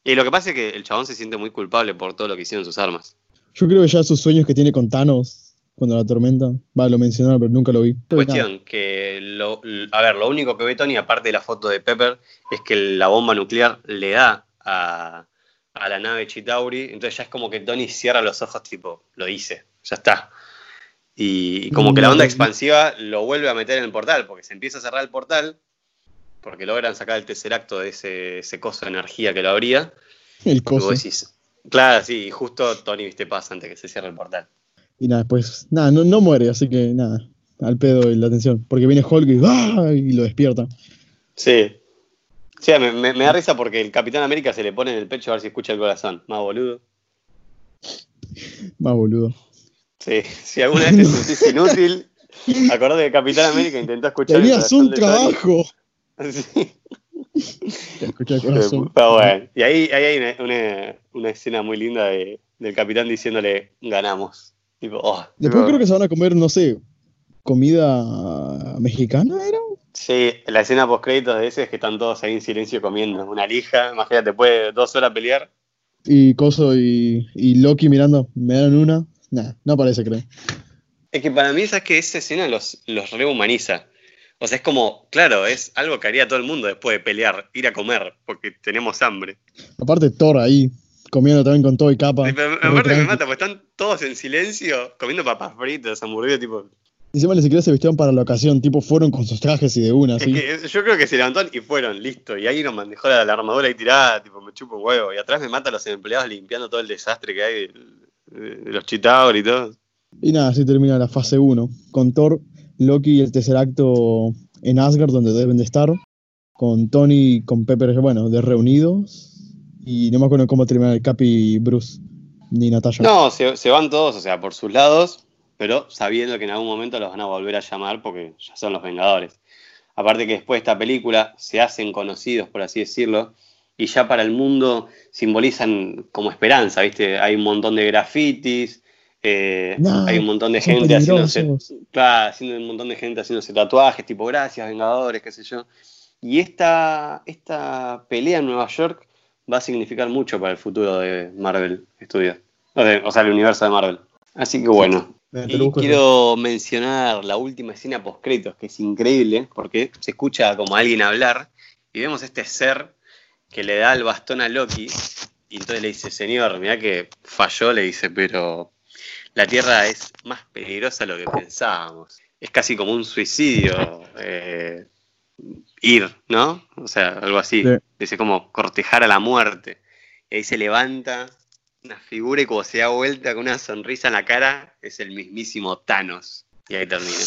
Y lo que pasa es que el chabón se siente muy culpable por todo lo que hicieron sus armas. Yo creo que ya sus sueños que tiene con Thanos cuando la tormenta. Va, lo mencionaron, pero nunca lo vi. Cuestión que, lo, a ver, lo único que ve Tony, aparte de la foto de Pepper, es que la bomba nuclear le da a, a la nave Chitauri. Entonces ya es como que Tony cierra los ojos, tipo, lo hice, ya está. Y, y como que la onda expansiva lo vuelve a meter en el portal, porque se empieza a cerrar el portal, porque logran sacar el tercer acto de ese, ese coso de energía que lo abría. el coso. decís, claro, sí, y justo Tony, viste, pasa antes que se cierre el portal. Y nada, después, nada, no, no muere, así que nada, al pedo y la atención. Porque viene Hulk y, ¡ah! y lo despierta. Sí. Sí, me, me- me da risa porque el Capitán América se le pone en el pecho a ver si escucha el corazón. Más boludo. Más boludo. Sí, si alguna vez te sentís inútil, acordate que Capitán América intentó escuchar el Tenías corazón un de Tony. Trabajo. Sí, Te escuché el corazón. pero bueno. Y ahí, ahí hay una, una- una escena muy linda de- del Capitán diciéndole, ganamos. Tipo, oh, Después tipo, creo que se van a comer, no sé, comida mexicana, ¿era? Sí, la escena post créditos de ese es que están todos ahí en silencio comiendo. Una lija, imagínate, puede dos horas pelear. Y Coso y, y Loki mirando, ¿me dan una? Nah, no parece, creo. Es que para mí, es que esa escena los, los rehumaniza. O sea, es como, claro, es algo que haría todo el mundo después de pelear, ir a comer, porque tenemos hambre. Aparte Thor ahí, comiendo también con todo y capa. Sí, pero aparte me mata, porque están todos en silencio, comiendo papas fritas, hamburguesas, tipo. Encima ni siquiera se vistieron para la ocasión, tipo fueron con sus trajes y de una, Es que yo creo que se levantaron y fueron, listo. Y ahí nos manejó la, la armadura ahí tirada, tipo, me chupo un huevo. Y atrás me mata a los empleados limpiando todo el desastre que hay de, de- de los chitaur y todo. Y nada, así termina la fase 1. Con Thor, Loki y el tercer acto en Asgard, donde deben de estar. Con Tony y con Pepper, bueno, de reunidos. Y no me acuerdo cómo termina el Capi y Bruce, ni Natasha. No, se, se van todos, o sea, por sus lados, pero sabiendo que en algún momento los van a volver a llamar porque ya son los Vengadores. Aparte que después de esta película se hacen conocidos, por así decirlo, y ya para el mundo simbolizan como esperanza, ¿viste? Hay un montón de grafitis, eh, No, hay un montón de gente haciéndose, claro, haciendo un montón de gente haciéndose tatuajes, tipo gracias, Vengadores, qué sé yo. Y esta, esta pelea en Nueva York va a significar mucho para el futuro de Marvel Studios. O, de- o sea, el universo de Marvel. Así que bueno. Y quiero mencionar la última escena post créditos, que es increíble, porque se escucha como alguien hablar y vemos este ser que le da el bastón a Loki y entonces le dice, señor, mira que falló, le dice, pero la Tierra es más peligrosa de lo que pensábamos. Es casi como un suicidio eh, ir, ¿no? O sea, algo así. Sí. Dice como cortejar a la muerte. Y ahí se levanta una figura y como se da vuelta con una sonrisa en la cara, es el mismísimo Thanos. Y ahí termina.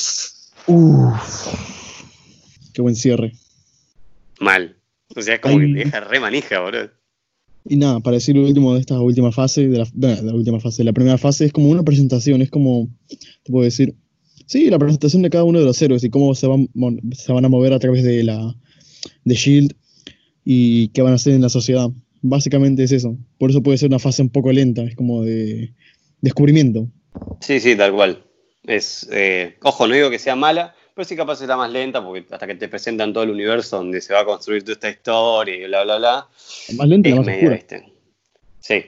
Uf. Qué buen cierre. Mal. O sea, es como que te deja re manija, boludo. Y nada, para decir lo último de esta última fase, de la, de la última fase, la primera fase es como una presentación, es como, te puedo decir, sí, la presentación de cada uno de los héroes y cómo se van, se van a mover a través de la de Shield y qué van a hacer en la sociedad. Básicamente es eso. Por eso puede ser una fase un poco lenta, es como de descubrimiento. Sí, sí, tal cual. Es, eh, ojo, no digo que sea mala, pero sí capaz es la más lenta, porque hasta que te presentan todo el universo donde se va a construir toda esta historia y bla, bla, bla, La más lenta y es la más media, ¿viste? Sí,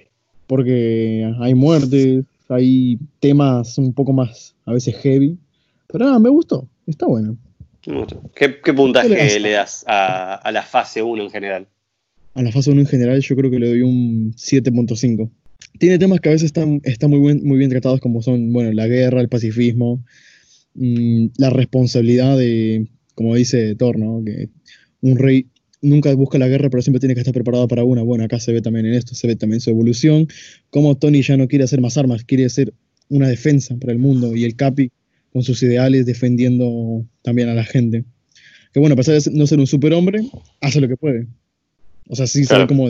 porque hay muertes, hay temas un poco más, a veces heavy, pero nada, me gustó, está bueno. ¿Qué, qué puntaje le das a, a la fase 1 en general? A la fase 1 en general yo creo que le doy un 7.5. Tiene temas que a veces están, están muy, buen- muy bien tratados como son, bueno, la guerra, el pacifismo, mm, la responsabilidad de, como dice Thor, ¿no? Que un rey nunca busca la guerra, pero siempre tiene que estar preparado para una. Bueno, acá se ve también en esto, se ve también su evolución, como Tony ya no quiere hacer más armas, quiere ser una defensa para el mundo, y el Capi con sus ideales defendiendo también a la gente. Que bueno, a pesar de no ser un superhombre, hace lo que puede. O sea, sí sabe Claro. cómo,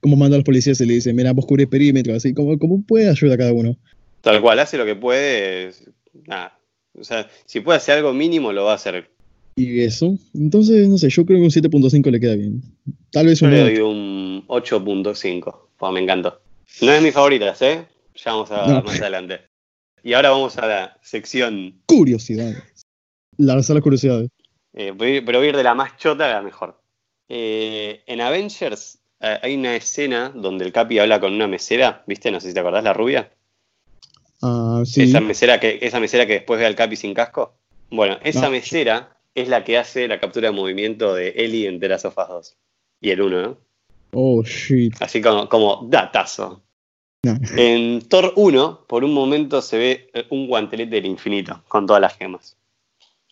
cómo manda a los policías y le dice, mira, vos cubrís perímetro, así como, como puede ayudar a cada uno. Tal cual, hace lo que puede. Nada. O sea, si puede hacer algo mínimo, lo va a hacer. Y eso, entonces, no sé, yo creo que un 7.5 le queda bien. Tal vez Yo un le 8. doy un 8.5, porque me encantó. No es mi favorita, ¿eh? Ya vamos a No. más adelante. Y ahora vamos a la sección, Curiosidades. Lanzar las curiosidades. eh, pero voy a ir de la más chota a la mejor. Eh, en Avengers eh, hay una escena donde el Capi habla con una mesera, ¿viste? No sé si te acordás, la rubia. Ah, sí. Esa mesera que, esa mesera que después ve al Capi sin casco. Bueno, esa No. mesera es la que hace la captura de movimiento de Ellie en The Last of Us 2. Y el 1, ¿no? Oh, shit. Así como, como datazo. No. En Thor 1, por un momento se ve eh, un guantelete del infinito con todas las gemas.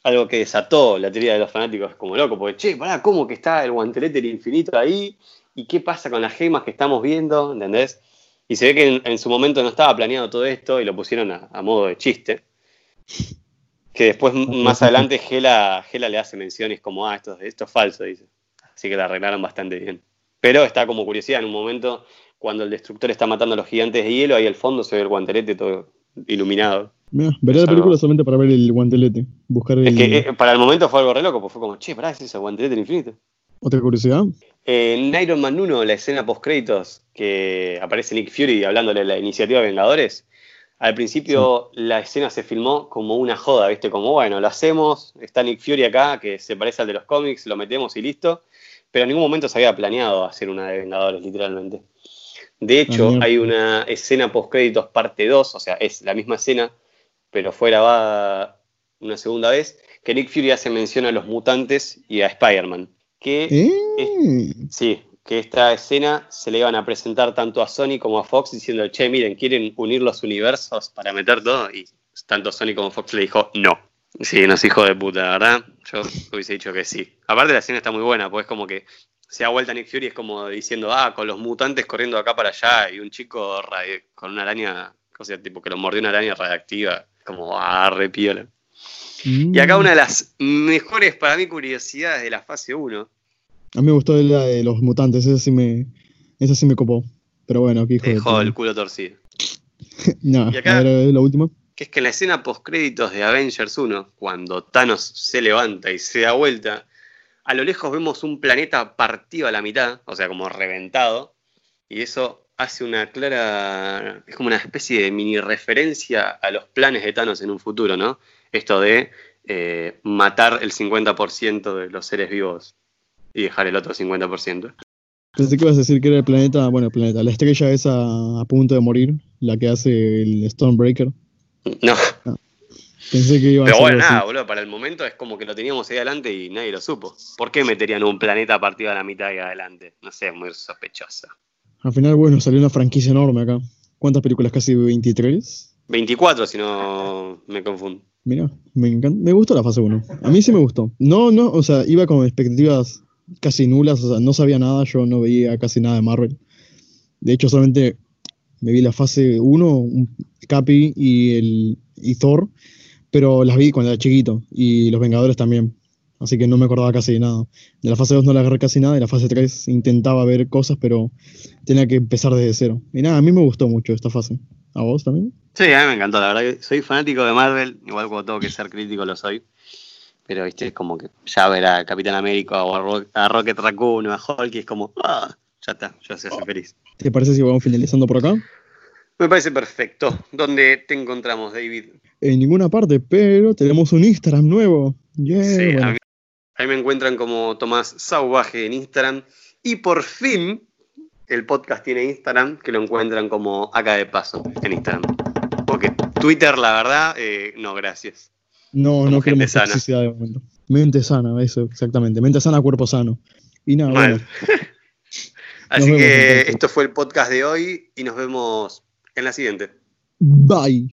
Algo que desató la teoría de los fanáticos como loco, porque, che, pará, ¿cómo que está el guantelete del infinito ahí? ¿Y qué pasa con las gemas que estamos viendo? ¿Entendés? Y se ve que en, en su momento no estaba planeado todo esto y lo pusieron a, a modo de chiste. Que después, más adelante, Gela, Gela le hace menciones como, ah, esto, esto es falso, dice. Así que la arreglaron bastante bien. Pero está como curiosidad, en un momento, cuando el destructor está matando a los gigantes de hielo, ahí al fondo se ve el guantelete todo iluminado. Mira, veré la película solamente para ver el guantelete. Buscar el... Es que eh, para el momento fue algo re loco, pues fue como, che, pará, es ese guantelete del infinito. Otra curiosidad. En Iron Man 1, la escena post-créditos, que aparece Nick Fury hablándole de la iniciativa de Vengadores, al principio la escena se filmó como una joda, ¿viste? Como, bueno, lo hacemos, está Nick Fury acá, que se parece al de los cómics, lo metemos y listo. Pero en ningún momento se había planeado hacer una de Vengadores, literalmente. De hecho, hay una escena post-créditos parte 2, o sea, es la misma escena, pero fue grabada una segunda vez, que Nick Fury hace mención a los mutantes y a Spider-Man. Que Eh, Sí, que esta escena se le iban a presentar tanto a Sony como a Fox diciendo, che, miren, quieren unir los universos para meter todo. Y tanto Sony como Fox le dijo, no. Sí, no es hijo de puta, ¿verdad? Yo hubiese dicho que sí. Aparte la escena está muy buena, pues como que se da vuelta Nick Fury, es como diciendo, ah, con los mutantes corriendo acá para allá y un chico con una araña, o sea, tipo que lo mordió una araña radiactiva, como, ah, re Y acá una de las mejores para mí curiosidades de la fase 1 A mí me gustó la de los mutantes, esa sí me, esa sí me copó. Pero bueno, de dejó el culo torcido. No, Y acá- a ver, la última. que es que en la escena post créditos de Avengers 1, cuando Thanos se levanta y se da vuelta, a lo lejos vemos un planeta partido a la mitad, o sea, como reventado, y eso hace una clara, es como una especie de mini referencia a los planes de Thanos en un futuro, ¿no? Esto de eh, matar el 50% de los seres vivos y dejar el otro 50%. Pensé que ibas a decir que era el planeta, bueno, el planeta, la estrella esa a punto de morir, la que hace el Stormbreaker. No. Ah. Pensé que iba a Pero bueno, así. nada, boludo, para el momento es como que lo teníamos ahí adelante y nadie lo supo. ¿Por qué meterían un planeta partido a la mitad y adelante? No sé, es muy sospechosa. Al final, bueno, salió una franquicia enorme acá. ¿Cuántas películas? ¿Casi 23? 24, si no me confundo. Mira, me encanta. Me gustó la fase 1. A mí sí me gustó. No, no, o sea, iba con expectativas casi nulas, o sea, no sabía nada, yo no veía casi nada de Marvel. De hecho, solamente me vi la fase 1, un- Capi y, el, y Thor, pero las vi cuando era chiquito, y los Vengadores también. Así que no me acordaba casi de nada. De la fase 2 no la agarré casi nada, y la fase 3 intentaba ver cosas, pero tenía que empezar desde cero. Y nada, a mí me gustó mucho esta fase. ¿A vos también? Sí, a mí me encantó, la verdad que soy fanático de Marvel, igual cuando tengo que ser crítico lo soy. Pero viste, es como que ya ver a Capitán América o a, Ro- a Rocket Raccoon o a Hulk y es como, ah, ya está, ya se hace feliz. ¿Te parece si vamos finalizando por acá? Me parece perfecto. ¿Dónde te encontramos, David? En ninguna parte, pero tenemos un Instagram nuevo. Yeah, Sí, bueno. a mí, ahí me encuentran como Tomás Sauvaje en Instagram. Y por fin, el podcast tiene Instagram, que lo encuentran como acá de paso en Instagram. Porque Twitter, la verdad, eh, no, gracias. No, Como no queremos sana. toxicidad de momento. Mente sana, eso, exactamente. Mente sana, cuerpo sano. Y nada, bueno. Así que entonces. esto fue el podcast de hoy y nos vemos en la siguiente. Bye.